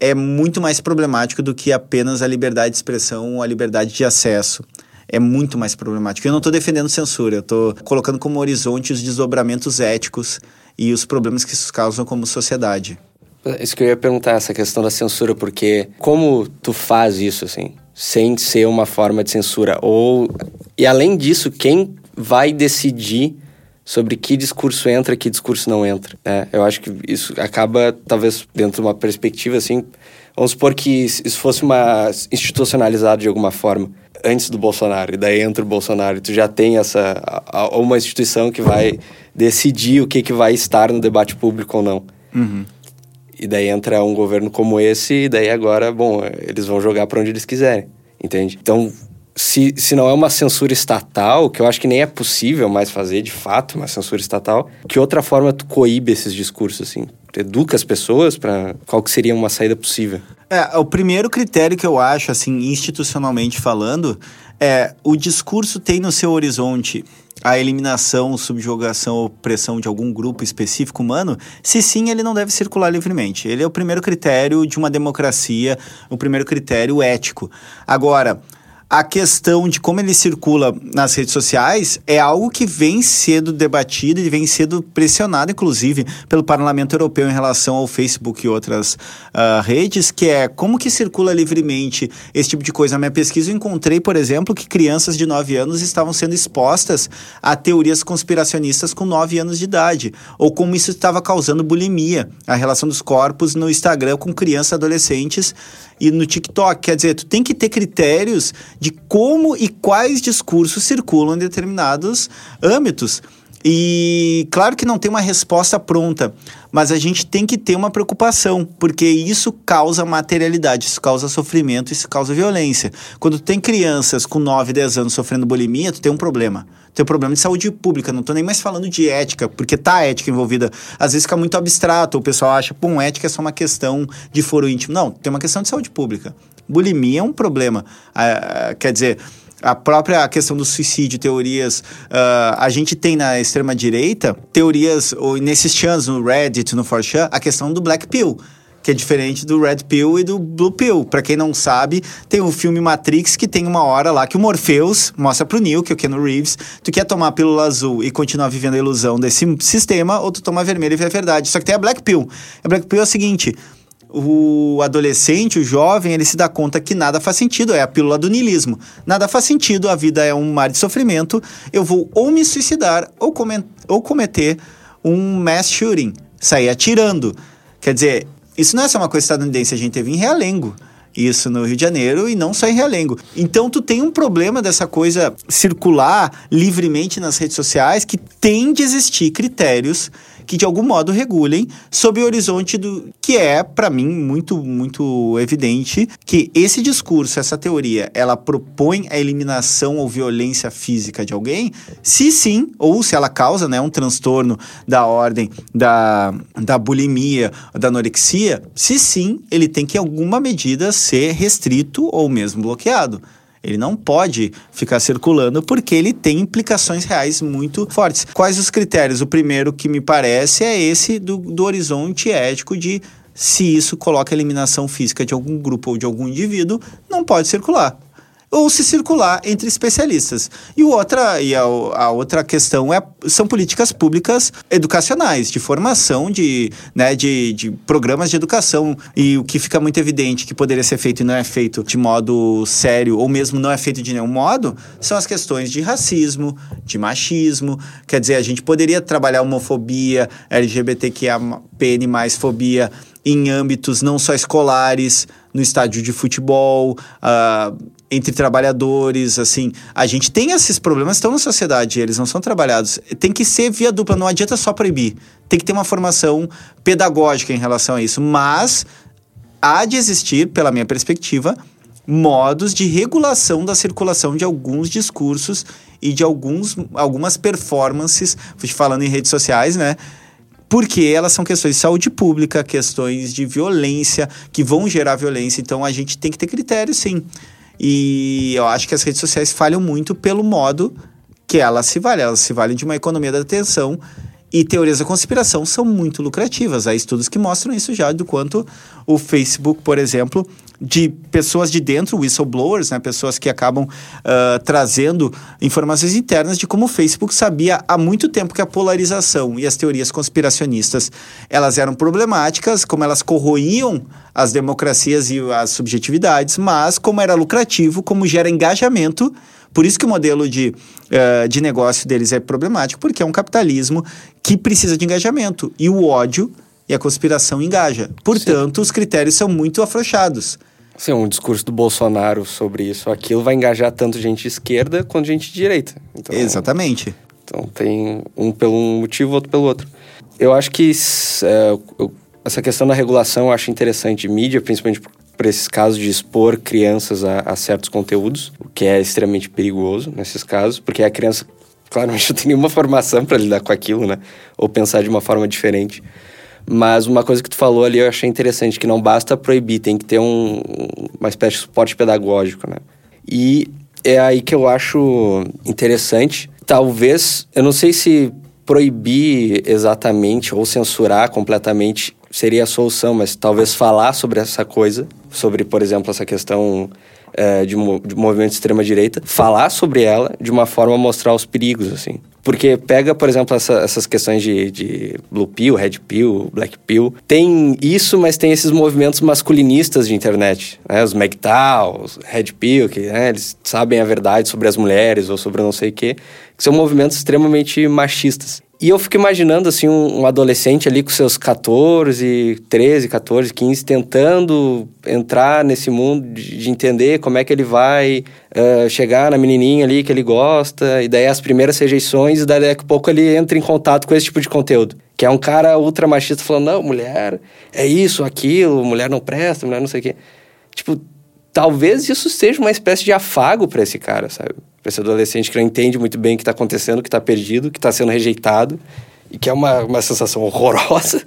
é muito mais problemático do que apenas a liberdade de expressão ou a liberdade de acesso. É muito mais problemático. Eu não estou defendendo censura, eu estou colocando como horizonte os desdobramentos éticos e os problemas que isso causam como sociedade. Isso que eu ia perguntar, essa questão da censura, porque como tu faz isso, assim, sem ser uma forma de censura? Ou, e além disso, quem vai decidir sobre que discurso entra e que discurso não entra? Né? Eu acho que isso acaba, talvez, dentro de uma perspectiva, assim, vamos supor que isso fosse uma institucionalizado de alguma forma antes do Bolsonaro, e daí entra o Bolsonaro, e tu já tem essa uma instituição que vai decidir o que, que vai estar no debate público ou não. Uhum. E daí entra um governo como esse, e daí agora, bom, eles vão jogar para onde eles quiserem, entende? Então, se, se não é uma censura estatal, que eu acho que nem é possível mais fazer, de fato, uma censura estatal, que outra forma tu coíbe esses discursos, assim? Educa as pessoas para qual que seria uma saída possível? É, o primeiro critério que eu acho, assim, institucionalmente falando, é o discurso tem no seu horizonte a eliminação, subjugação opressão de algum grupo específico humano, se sim, ele não deve circular livremente. Ele é o primeiro critério de uma democracia, o primeiro critério ético. Agora, a questão de como ele circula nas redes sociais é algo que vem sendo debatido e vem sendo pressionado, inclusive, pelo Parlamento Europeu em relação ao Facebook e outras uh, redes, que é como que circula livremente esse tipo de coisa. Na minha pesquisa eu encontrei, por exemplo, que crianças de 9 anos estavam sendo expostas a teorias conspiracionistas com 9 anos de idade, ou como isso estava causando bulimia, a relação dos corpos no Instagram com crianças e adolescentes e no TikTok. Quer dizer, tu tem que ter critérios de como e quais discursos circulam em determinados âmbitos. E claro que não tem uma resposta pronta, mas a gente tem que ter uma preocupação, porque isso causa materialidade, isso causa sofrimento, isso causa violência. Quando tu tem crianças com 9, 10 anos sofrendo bulimia, tu tem um problema. Tem problema de saúde pública, não tô nem mais falando de ética, porque tá a ética envolvida. Às vezes fica muito abstrato, o pessoal acha, pô, ética é só uma questão de foro íntimo. Não, tem uma questão de saúde pública. Bulimia é um problema. Ah, quer dizer, a própria questão do suicídio, teorias. Uh, a gente tem na extrema-direita teorias, ou nesses chans, no Reddit, no 4chan, a questão do Black Pill que é diferente do Red Pill e do Blue Pill. Para quem não sabe, tem o filme Matrix que tem uma hora lá que o Morpheus mostra pro Neo, que é o Keanu Reeves, tu quer tomar a pílula azul e continuar vivendo a ilusão desse sistema, ou tu toma a vermelha e vê a verdade. Só que tem a Black Pill. A Black Pill é o seguinte, o adolescente, o jovem, ele se dá conta que nada faz sentido, é a pílula do niilismo. Nada faz sentido, a vida é um mar de sofrimento, eu vou ou me suicidar ou, ou cometer um mass shooting, sair atirando. Quer dizer, isso não é só uma coisa estadunidense, a gente teve em Realengo isso no Rio de Janeiro e não só em Realengo. Então tu tem um problema dessa coisa circular livremente nas redes sociais que tem de existir critérios que de algum modo regulem sob o horizonte do que é para mim muito muito evidente que esse discurso, essa teoria, ela propõe a eliminação ou violência física de alguém, se sim, ou se ela causa, né, um transtorno da ordem da, da bulimia, da anorexia, se sim, ele tem que em alguma medida ser restrito ou mesmo bloqueado. Ele não pode ficar circulando porque ele tem implicações reais muito fortes. Quais os critérios? O primeiro que me parece é esse do, do horizonte ético de se isso coloca eliminação física de algum grupo ou de algum indivíduo, não pode circular ou se circular entre especialistas. E, outra, e a, a, outra questão é, são políticas públicas educacionais, de formação, de, né, de, de programas de educação. E o que fica muito evidente que poderia ser feito e não é feito de modo sério, ou mesmo não é feito de nenhum modo, são as questões de racismo, de machismo. Quer dizer, a gente poderia trabalhar homofobia, LGBTQIA, PN, fobia em âmbitos não só escolares, no estádio de futebol, uh, entre trabalhadores, assim. A gente tem esses problemas, estão na sociedade, eles não são trabalhados. Tem que ser via dupla, não adianta só proibir. Tem que ter uma formação pedagógica em relação a isso. Mas há de existir, pela minha perspectiva, modos de regulação da circulação de alguns discursos e de alguns, algumas performances, falando em redes sociais, né? porque elas são questões de saúde pública, questões de violência, que vão gerar violência. Então a gente tem que ter critérios, sim. E eu acho que as redes sociais falham muito pelo modo que elas se valem. Elas se valem de uma economia da atenção e teorias da conspiração são muito lucrativas. Há estudos que mostram isso já, do quanto o Facebook, por exemplo, de pessoas de dentro, whistleblowers, né, pessoas que acabam uh, trazendo informações internas de como o Facebook sabia há muito tempo que a polarização e as teorias conspiracionistas elas eram problemáticas, como elas corroíam as democracias e as subjetividades, mas como era lucrativo, como gera engajamento por isso que o modelo de, uh, de negócio deles é problemático, porque é um capitalismo que precisa de engajamento. E o ódio e a conspiração engaja. Portanto, Sim. os critérios são muito afrouxados. Sim, um discurso do Bolsonaro sobre isso, aquilo vai engajar tanto gente de esquerda quanto gente de direita. Então, Exatamente. Então tem um pelo um motivo, outro pelo outro. Eu acho que é, eu, essa questão da regulação eu acho interessante. Mídia, principalmente para esses casos de expor crianças a, a, certos conteúdos, o que é extremamente perigoso nesses casos, porque a criança claramente não tem nenhuma formação para lidar com aquilo, né? Ou pensar de uma forma diferente. Mas uma coisa que tu falou ali eu achei interessante, que não basta proibir, tem que ter um, uma espécie de suporte pedagógico, né? E é aí que eu acho interessante. Talvez, eu não sei se proibir exatamente ou censurar completamente seria a solução, mas talvez falar sobre essa coisa, sobre, por exemplo, essa questão é, de, de movimento de extrema-direita, falar sobre ela de uma forma a mostrar os perigos, assim. Porque pega, por exemplo, essa, essas questões de, de Blue Pill, Red Pill, Black Pill. Tem isso, mas tem esses movimentos masculinistas de internet. Né? Os MGTOW, os Red Pill, que né, eles sabem a verdade sobre as mulheres ou sobre não sei o quê. Que são movimentos extremamente machistas. E eu fico imaginando, assim, um, um, adolescente ali com seus 14, 13, 14, 15, tentando entrar nesse mundo de, de entender como é que ele vai uh, chegar na menininha ali que ele gosta, e daí as primeiras rejeições, e daí daqui a pouco ele entra em contato com esse tipo de conteúdo. Que é um cara ultra machista falando, não, mulher é isso, aquilo, mulher não presta, mulher não sei o quê. Tipo, talvez isso seja uma espécie de afago para esse cara, sabe? Esse adolescente que não entende muito bem o que está acontecendo, que está perdido, que está sendo rejeitado e que é uma, uma sensação horrorosa.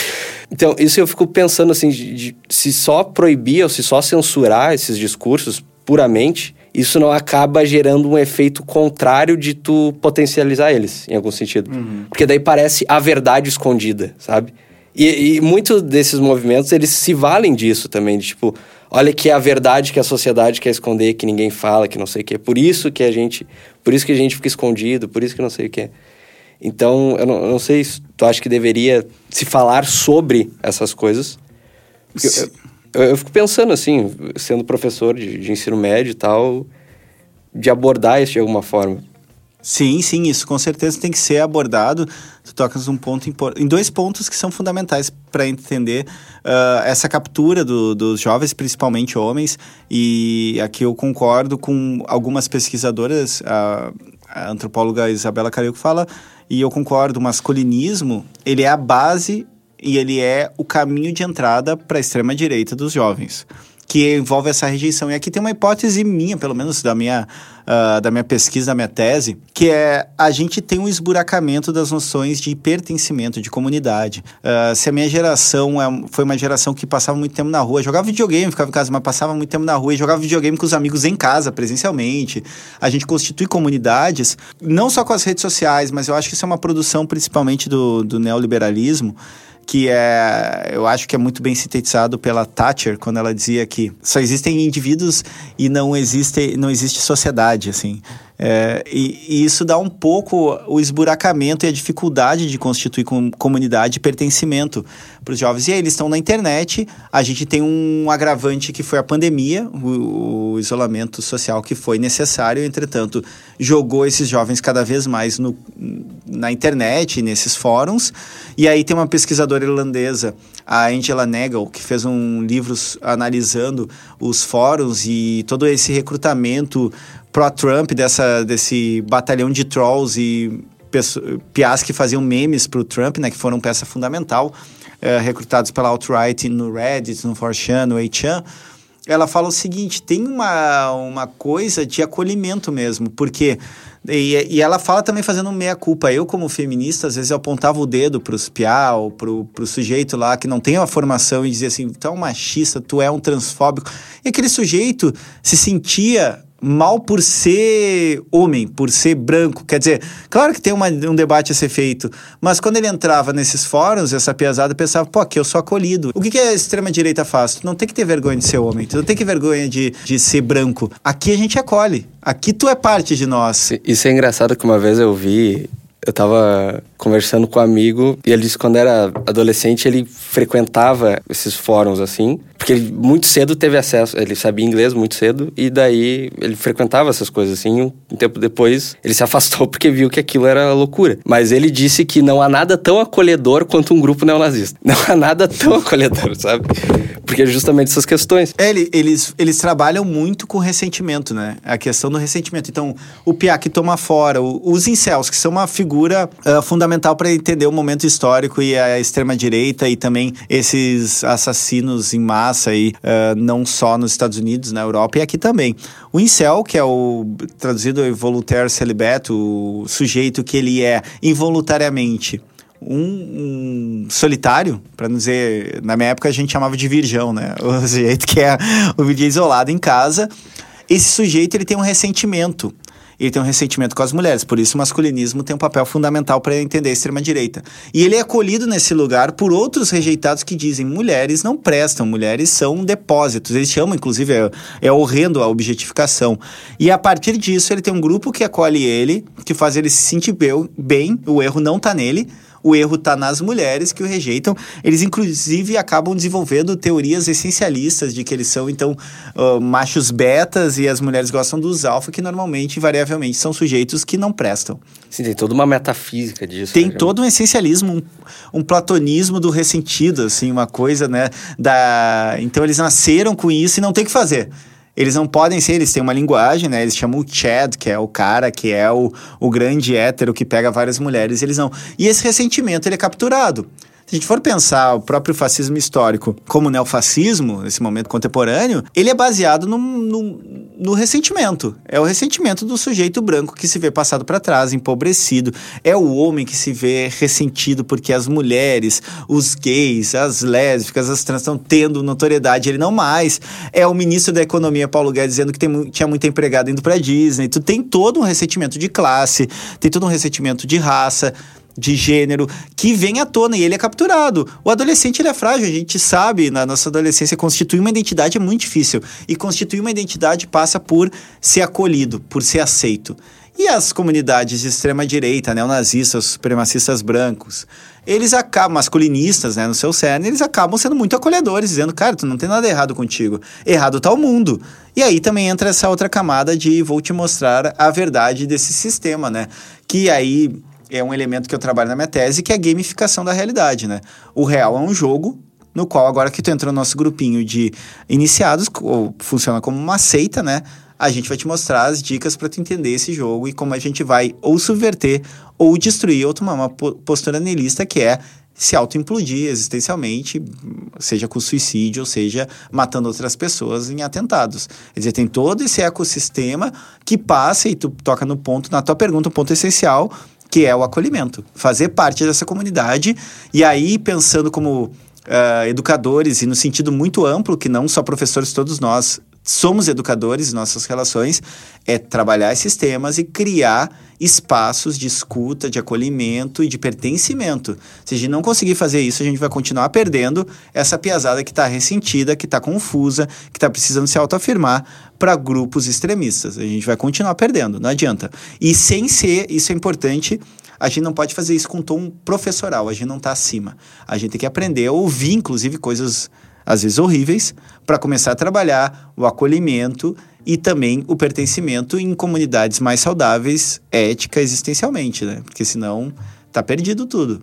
então, isso eu fico pensando assim, de, de, se só proibir ou se só censurar esses discursos puramente, isso não acaba gerando um efeito contrário de tu potencializar eles, em algum sentido. Uhum. Porque daí parece a verdade escondida, sabe? E, e muitos desses movimentos, eles se valem disso também, de tipo, olha que é a verdade que a sociedade quer esconder, que ninguém fala, que não sei o que. Por isso que a gente, por isso que a gente fica escondido, por isso que não sei o que. Então, eu não, eu não sei se tu acha que deveria se falar sobre essas coisas. Eu, eu, eu, fico pensando assim, sendo professor de, de ensino médio e tal, de abordar isso de alguma forma. Sim, sim, isso com certeza tem que ser abordado. Tu tocas um ponto em dois pontos que são fundamentais para entender uh, essa captura do, dos jovens, principalmente homens. E aqui eu concordo com algumas pesquisadoras, a, a antropóloga Isabela Carico fala, e eu concordo, o masculinismo, ele é a base e ele é o caminho de entrada para a extrema direita dos jovens que envolve essa rejeição. E aqui tem uma hipótese minha, pelo menos da minha, uh, da minha pesquisa, da minha tese, que é a gente tem um esburacamento das noções de pertencimento, de comunidade. Uh, se a minha geração é, foi uma geração que passava muito tempo na rua, jogava videogame, ficava em casa, mas passava muito tempo na rua e jogava videogame com os amigos em casa, presencialmente. A gente constitui comunidades, não só com as redes sociais, mas eu acho que isso é uma produção principalmente do, do neoliberalismo, que é, eu acho que é muito bem sintetizado pela Thatcher quando ela dizia que só existem indivíduos e não existe não existe sociedade assim é, e, e, isso dá um pouco o esburacamento e a dificuldade de constituir com, comunidade e pertencimento para os jovens. E aí eles estão na internet, a gente tem um agravante que foi a pandemia, o, o, isolamento social que foi necessário, entretanto, jogou esses jovens cada vez mais no, na internet, nesses fóruns. E aí tem uma pesquisadora irlandesa, a Angela Nagel, que fez um livro analisando os fóruns e todo esse recrutamento pró-Trump, desse batalhão de trolls e piás que faziam memes para o Trump, né, que foram peça fundamental, é, recrutados pela alt-right no Reddit, no 4chan, no 8chan, ela fala o seguinte, tem uma, uma coisa de acolhimento mesmo, porque... E, e ela fala também fazendo meia-culpa. Eu, como feminista, às vezes eu apontava o dedo para os piá ou para o sujeito lá que não tem uma formação e dizia assim, tu é um machista, tu é um transfóbico. E aquele sujeito se sentia mal por ser homem, por ser branco. Quer dizer, claro que tem uma, um debate a ser feito, mas quando ele entrava nesses fóruns, essa piazada pensava, pô, aqui eu sou acolhido. O que, que a extrema-direita faz? Tu não tem que ter vergonha de ser homem, tu não tem que ter vergonha de, de ser branco. Aqui a gente acolhe. Aqui tu é parte de nós. Isso é engraçado que uma vez eu vi eu tava conversando com um amigo e ele disse que quando era adolescente ele frequentava esses fóruns assim, porque ele muito cedo teve acesso, ele sabia inglês muito cedo e daí ele frequentava essas coisas assim. Um, tempo depois ele se afastou porque viu que aquilo era loucura. Mas ele disse que não há nada tão acolhedor quanto um grupo neonazista. Não há nada tão acolhedor, sabe? Porque é justamente essas questões. É, eles, eles trabalham muito com ressentimento, né? A questão do ressentimento. Então, o Piá que toma fora, os incels, que são uma figura uh, fundamental para entender o momento histórico e a extrema-direita e também esses assassinos em massa aí, uh, não só nos Estados Unidos, na Europa e aqui também. O incel, que é o traduzido voluntaire celibate, o sujeito que ele é involuntariamente um, um solitário, para não dizer, na minha época a gente chamava de virgão, né? O sujeito que é o virgem isolado em casa. Esse sujeito ele tem um ressentimento ele tem um ressentimento com as mulheres. Por isso, o masculinismo tem um papel fundamental para entender a extrema-direita. E ele é acolhido nesse lugar por outros rejeitados que dizem mulheres não prestam, mulheres são depósitos. Eles chamam, inclusive, é, é horrendo a objetificação. E a partir disso, ele tem um grupo que acolhe ele, que faz ele se sentir bem, o erro não está nele o erro está nas mulheres que o rejeitam. Eles, inclusive, acabam desenvolvendo teorias essencialistas de que eles são, então, uh, machos betas e as mulheres gostam dos alfa, que normalmente, invariavelmente, são sujeitos que não prestam. Sim, tem toda uma metafísica disso. Tem né? todo um essencialismo, um, um, platonismo do ressentido, assim, uma coisa, né? Da... Então, eles nasceram com isso e não tem o que fazer. Eles não podem ser, eles têm uma linguagem, né? Eles chamam o Chad, que é o cara, que é o, o grande hétero que pega várias mulheres, eles não. E esse ressentimento, ele é capturado. Se a gente for pensar o próprio fascismo histórico como neofascismo, nesse momento contemporâneo, ele é baseado no, no, no ressentimento. É o ressentimento do sujeito branco que se vê passado para trás, empobrecido. É o homem que se vê ressentido porque as mulheres, os gays, as lésbicas, as trans estão tendo notoriedade, ele não mais. É o ministro da Economia, Paulo Guedes, dizendo que tem, tinha muita empregada indo para Disney. Tu tem todo um ressentimento de classe, tem todo um ressentimento de raça de gênero que vem à tona e ele é capturado. O adolescente ele é frágil, a gente sabe, na nossa adolescência constituir uma identidade é muito difícil e constituir uma identidade passa por ser acolhido, por ser aceito. E as comunidades de extrema direita, neonazistas, supremacistas brancos, eles acabam, masculinistas, né, no seu cerne, eles acabam sendo muito acolhedores, dizendo, cara, tu não tem nada errado contigo, errado tá o mundo. E aí também entra essa outra camada de vou te mostrar a verdade desse sistema, né? Que aí é um elemento que eu trabalho na minha tese, que é a gamificação da realidade, né? O real é um jogo no qual agora que tu entra no nosso grupinho de iniciados, ou funciona como uma seita, né? A gente vai te mostrar as dicas para tu entender esse jogo e como a gente vai ou subverter ou destruir ou tomar uma postura nihilista que é se auto-implodir existencialmente, seja com suicídio, ou seja, matando outras pessoas em atentados. Quer dizer, tem todo esse ecossistema que passa, e tu toca no ponto, na tua pergunta, o ponto essencial, que é o acolhimento. Fazer parte dessa comunidade e aí pensando como uh, educadores e no sentido muito amplo, que não só professores, todos nós somos educadores nossas relações, é trabalhar esses temas e criar espaços de escuta, de acolhimento e de pertencimento. Se a gente não conseguir fazer isso, a gente vai continuar perdendo essa piazada que está ressentida, que está confusa, que está precisando se autoafirmar para grupos extremistas. A gente vai continuar perdendo, não adianta. E sem ser, isso é importante, a gente não pode fazer isso com tom professoral, a gente não está acima. A gente tem que aprender a ouvir, inclusive, coisas às vezes horríveis, para começar a trabalhar o acolhimento e também o pertencimento em comunidades mais saudáveis, ética, existencialmente, né? Porque senão tá perdido tudo.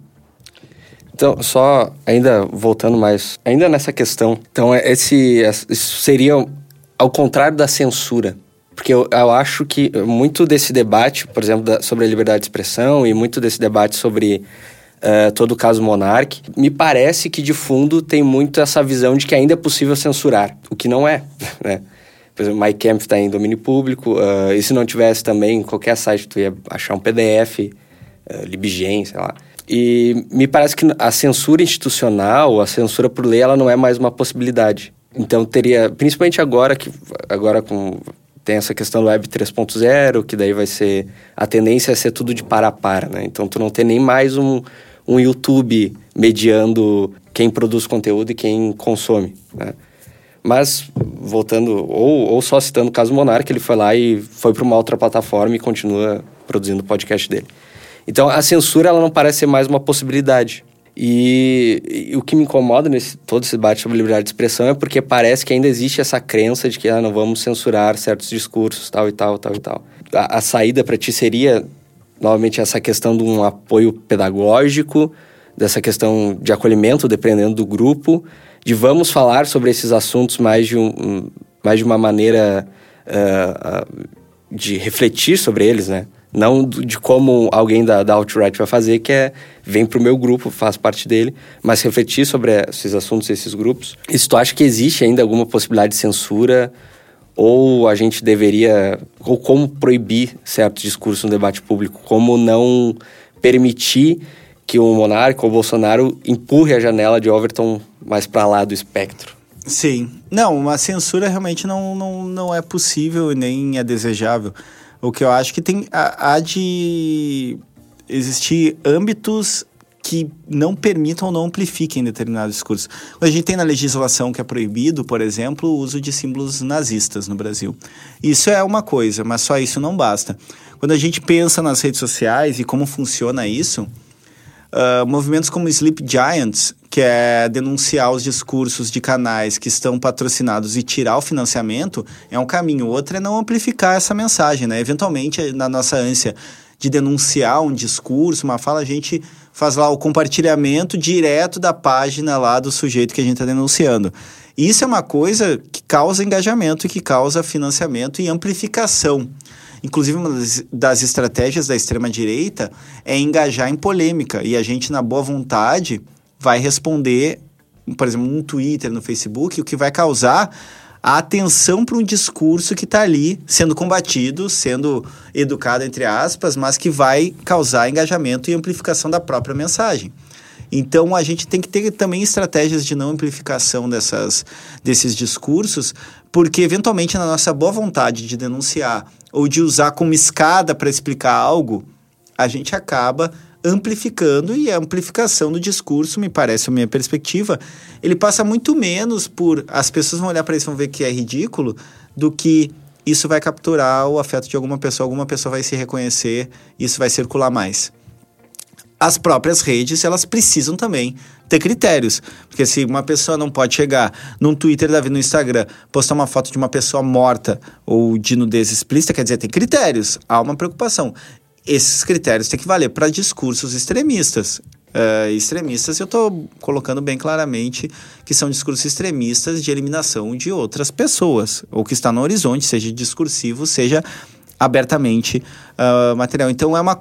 Então, só ainda voltando mais, ainda nessa questão, então é, esse, isso seria ao contrário da censura. Porque eu, eu acho que muito desse debate, por exemplo, da, sobre a liberdade de expressão e muito desse debate sobre uh, todo o caso Monark, me parece que de fundo tem muito essa visão de que ainda é possível censurar, o que não é, né? Por exemplo, MyCamp está em domínio público, uh, e se não tivesse também, qualquer site tu ia achar um PDF, uh, eh, Libgen, sei lá. E me parece que a censura institucional, a censura por lei, ela não é mais uma possibilidade. Então teria, principalmente agora que agora com tem essa questão do Web 3.0, que daí vai ser... A tendência é ser tudo de para a para, né? Então, tu não tem nem mais um, um YouTube mediando quem produz conteúdo e quem consome, né? Mas, voltando, ou, ou só citando o caso Monark, ele foi lá e foi para uma outra plataforma e continua produzindo o podcast dele. Então, a censura, ela não parece ser mais uma possibilidade. E, e, o que me incomoda nesse todo esse debate sobre liberdade de expressão é porque parece que ainda existe essa crença de que ah, não vamos censurar certos discursos, tal e tal, tal e tal. A, a saída para ti seria, novamente, essa questão de um apoio pedagógico, dessa questão de acolhimento, dependendo do grupo, de vamos falar sobre esses assuntos mais de, um, mais de uma maneira uh, de refletir sobre eles, né? Não de como alguém da, da Outright vai fazer, que é vem para o meu grupo, faz parte dele, mas refletir sobre esses assuntos, esses grupos. E se tu acha que existe ainda alguma possibilidade de censura, ou a gente deveria, ou como proibir certos discursos no debate público, como não permitir que o monarca ou o Bolsonaro empurre a janela de Overton mais para lá do espectro. Sim. Não, uma censura realmente não, não, não é possível e nem é desejável. O que eu acho que tem há de existir âmbitos que não permitam ou não amplifiquem determinados discursos. A gente tem na legislação que é proibido, por exemplo, o uso de símbolos nazistas no Brasil. Isso é uma coisa, mas só isso não basta. Quando a gente pensa nas redes sociais e como funciona isso, uh, movimentos como Sleep Giants, que é denunciar os discursos de canais que estão patrocinados e tirar o financiamento, é um caminho. Outro é não amplificar essa mensagem, né? Eventualmente, na nossa ânsia de denunciar um discurso, uma fala, a gente faz lá o compartilhamento direto da página lá do sujeito que a gente está denunciando. Isso é uma coisa que causa engajamento, que causa financiamento e amplificação. Inclusive, uma das, estratégias da extrema-direita é engajar em polêmica. E a gente, na boa vontade, vai responder, por exemplo, no Twitter, no Facebook, o que vai causar a atenção para um discurso que está ali sendo combatido, sendo educado, entre aspas, mas que vai causar engajamento e amplificação da própria mensagem. Então a gente tem que ter também estratégias de não amplificação dessas, desses discursos, porque eventualmente na nossa boa vontade de denunciar ou de usar como escada para explicar algo, a gente acaba amplificando e a amplificação do discurso, me parece a minha perspectiva, ele passa muito menos por as pessoas vão olhar para isso e vão ver que é ridículo do que isso vai capturar o afeto de alguma pessoa, alguma pessoa vai se reconhecer, isso vai circular mais as próprias redes, elas precisam também ter critérios. Porque se uma pessoa não pode chegar num Twitter da vida, no Instagram, postar uma foto de uma pessoa morta ou de nudez explícita, quer dizer, tem critérios. Há uma preocupação. Esses critérios têm que valer para discursos extremistas. Uh, extremistas, eu estou colocando bem claramente que são discursos extremistas de eliminação de outras pessoas, ou que está no horizonte, seja discursivo, seja abertamente uh, material. Então é uma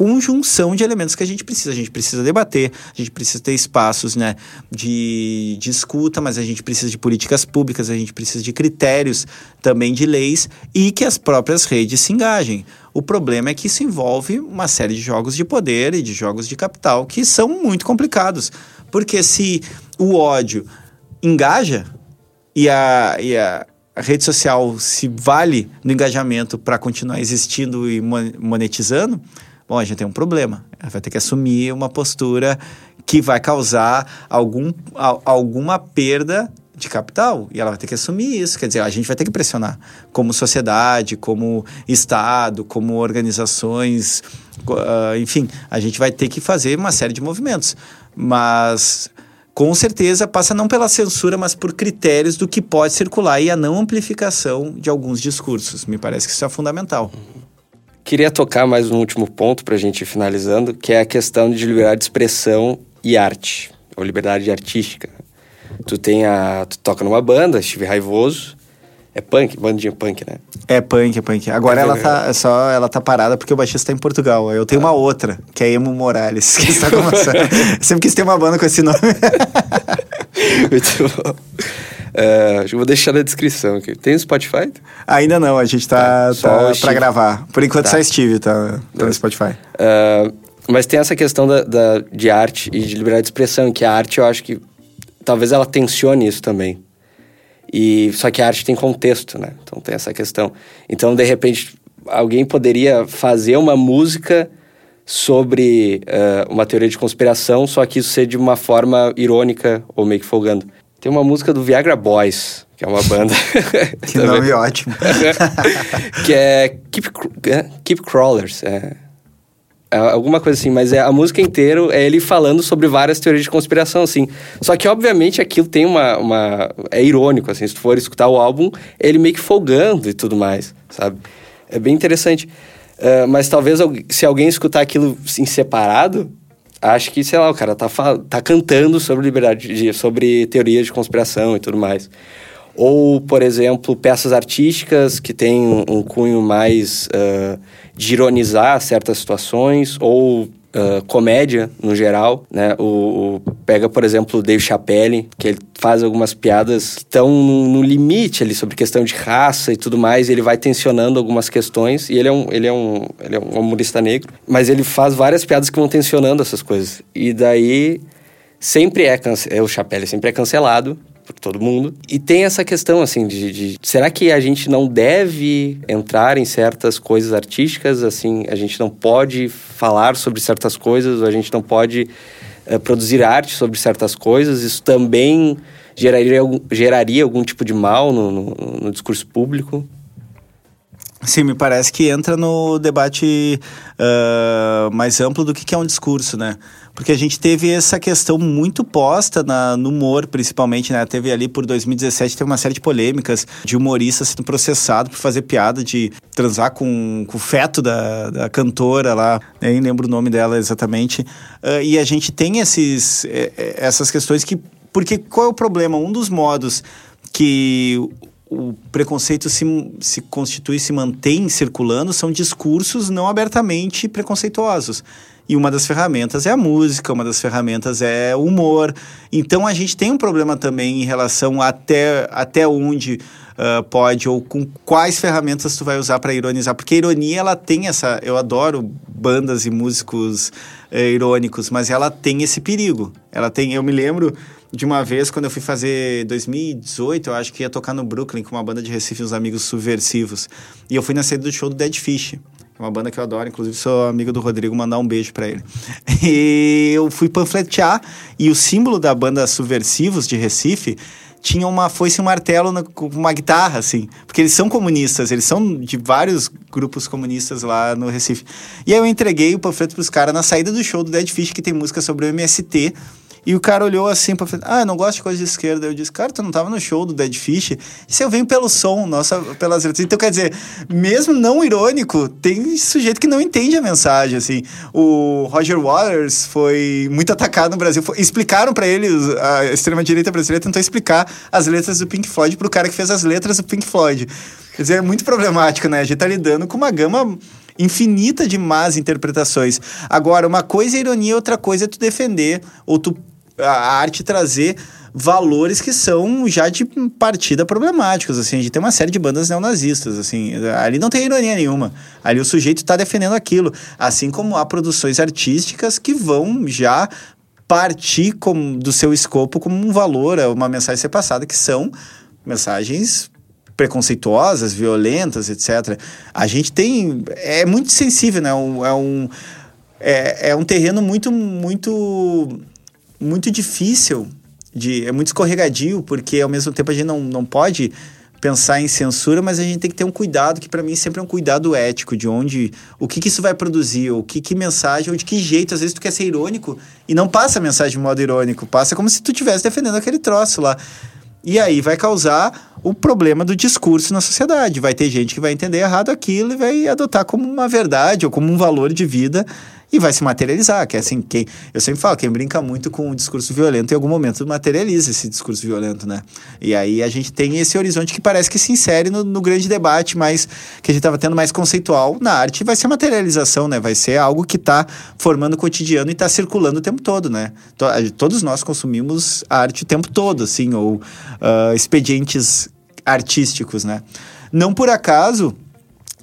conjunção de elementos que a gente precisa. A gente precisa debater, a gente precisa ter espaços né, de, de escuta, mas a gente precisa de políticas públicas, a gente precisa de critérios também de leis e que as próprias redes se engajem. O problema é que isso envolve uma série de jogos de poder e de jogos de capital que são muito complicados. Porque se o ódio engaja e a, e a, rede social se vale no engajamento para continuar existindo e monetizando, bom, a gente tem um problema. Vai ter que assumir uma postura que vai causar algum, alguma perda de capital e ela vai ter que assumir isso. Quer dizer, a gente vai ter que pressionar como sociedade, como Estado, como organizações, uh, enfim, a gente vai ter que fazer uma série de movimentos. Mas com certeza passa não pela censura, mas por critérios do que pode circular e a não amplificação de alguns discursos. Me parece que isso é fundamental. Queria tocar mais um último ponto para a gente ir finalizando, que é a questão de liberdade de expressão e arte, ou liberdade artística. Tu tem a. Tu toca numa banda, Steve Raivoso. É punk, bandinha punk, né? É punk, é punk. Agora ela tá é só ela tá parada porque o baixista tá em Portugal. Eu tenho ah. uma outra, que é Emo Morales, que está começando. Sempre quis ter uma banda com esse nome. Muito bom. Uh, vou deixar na descrição aqui. Tem Spotify? Ainda não, a gente tá, tá, tá pra gravar. Por enquanto tá. só Steve tá, tá no Spotify. Uh, mas tem essa questão da, da, de arte e de liberdade de expressão, que a arte eu acho que talvez ela tensione isso também. E só que a arte tem contexto, né? Então tem essa questão. Então, de repente, alguém poderia fazer uma música sobre uh, uma teoria de conspiração, só que isso ser de uma forma irônica ou meio que folgando. Tem uma música do Viagra Boys, que é uma banda. que nome ótimo. que é Keep, Keep Crawlers. É, é alguma coisa assim, mas é, a música inteira é ele falando sobre várias teorias de conspiração, assim. Só que, obviamente, aquilo tem uma, uma... É irônico, assim. Se tu for escutar o álbum, ele meio que folgando e tudo mais, sabe? É bem interessante. Uh, mas talvez se alguém escutar aquilo em separado, acho que, sei lá, o cara tá, tá cantando sobre liberdade, de, sobre teorias de conspiração e tudo mais. Ou, por exemplo, peças artísticas que têm um, um cunho mais uh, de ironizar certas situações, ou Uh, comédia no geral, né? O, o, pega, por exemplo, o Dave Chappelle, que ele faz algumas piadas que estão no, no, limite ali sobre questão de raça e tudo mais, e ele vai tensionando algumas questões, e ele é um, ele é um, ele é um humorista negro, mas ele faz várias piadas que vão tensionando essas coisas. E daí sempre é, é o Chappelle sempre é cancelado por todo mundo. E tem essa questão, assim, de, de, será que a gente não deve entrar em certas coisas artísticas, assim, a gente não pode falar sobre certas coisas, a gente não pode uh, produzir arte sobre certas coisas, isso também geraria, geraria algum tipo de mal no, no, no discurso público? Sim, me parece que entra no debate uh, mais amplo do que, que é um discurso, né? Porque a gente teve essa questão muito posta na, no humor, principalmente, né? Teve ali por 2017, teve uma série de polêmicas de humoristas sendo processados por fazer piada de transar com, com o feto da, da cantora lá, nem lembro o nome dela exatamente. Uh, e a gente tem esses, essas questões que... Porque qual é o problema? Um dos modos que o preconceito se, se constitui, se mantém circulando, são discursos não abertamente preconceituosos. E uma das ferramentas é a música, uma das ferramentas é o humor. Então a gente tem um problema também em relação até, até onde uh, pode ou com quais ferramentas tu vai usar para ironizar. Porque a ironia, ela tem essa. Eu adoro bandas e músicos uh, irônicos, mas ela tem esse perigo. Ela tem. Eu me lembro de uma vez, quando eu fui fazer 2018, eu acho que ia tocar no Brooklyn com uma banda de Recife, uns amigos subversivos. E eu fui na saída do show do Dead Fish. Uma banda que eu adoro, inclusive sou amigo do Rodrigo, mandar um beijo para ele. E eu fui panfletear e o símbolo da banda Subversivos de Recife tinha uma foice e um martelo com uma guitarra, assim. Porque eles são comunistas, eles são de vários grupos comunistas lá no Recife. E aí eu entreguei o panfleto pros caras na saída do show do Dead Fish, que tem música sobre o MST. E o cara olhou assim pra frente, ah, eu não gosto de coisa de esquerda. Eu disse, cara, tu não tava no show do Dead Fish? Isso eu venho pelo som, nossa, pelas letras. Então, quer dizer, mesmo não irônico, tem sujeito que não entende a mensagem, assim. O Roger Waters foi muito atacado no Brasil. Foi, explicaram para ele, a extrema-direita brasileira tentou explicar as letras do Pink Floyd pro cara que fez as letras do Pink Floyd. Quer dizer, é muito problemático, né? A gente tá lidando com uma gama infinita de más interpretações. Agora, uma coisa é ironia, outra coisa é tu defender ou tu a arte trazer valores que são já de partida problemáticos, assim, a gente tem uma série de bandas neonazistas, assim, ali não tem ironia nenhuma, ali o sujeito está defendendo aquilo, assim como há produções artísticas que vão já partir com, do seu escopo como um valor, uma mensagem ser passada, que são mensagens preconceituosas, violentas, etc. A gente tem... É muito sensível, né? É um, é, é um terreno muito, muito muito difícil, de, é muito escorregadio, porque ao mesmo tempo a gente não, não pode pensar em censura, mas a gente tem que ter um cuidado que para mim sempre é um cuidado ético de onde o que, que isso vai produzir, o que, que mensagem, ou de que jeito, às vezes tu quer ser irônico e não passa a mensagem de modo irônico, passa como se tu estivesse defendendo aquele troço lá. E aí vai causar o problema do discurso na sociedade. Vai ter gente que vai entender errado aquilo e vai adotar como uma verdade ou como um valor de vida e vai se materializar, que é assim, quem, eu sempre falo, quem brinca muito com o discurso violento, em algum momento materializa esse discurso violento, né? E aí a gente tem esse horizonte que parece que se insere no, no grande debate mais, que a gente estava tendo mais conceitual na arte, vai ser materialização, né? Vai ser algo que está formando o cotidiano e está circulando o tempo todo, né? Todos nós consumimos arte o tempo todo, assim, ou uh, expedientes artísticos, né? Não por acaso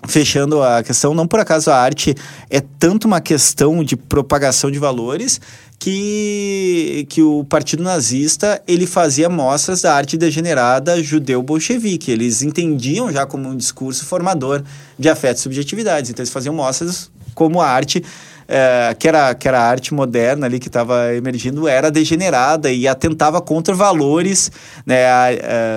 fechando a questão, não por acaso a arte é tanto uma questão de propagação de valores que, que o partido nazista ele fazia mostras da arte degenerada judeu-bolchevique. Eles entendiam já como um discurso formador de afetos e subjetividades. Então eles faziam mostras como a arte é, que, era, que era a arte moderna ali que estava emergindo, era degenerada e atentava contra valores né, a,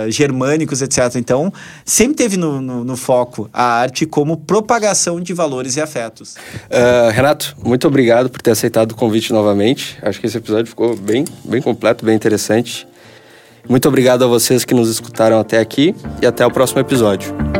a, germânicos, etc. Então, sempre teve no, no, no, foco a arte como propagação de valores e afetos. Uh, Renato, muito obrigado por ter aceitado o convite novamente. Acho que esse episódio ficou bem, bem completo, bem interessante. Muito obrigado a vocês que nos escutaram até aqui e até o próximo episódio.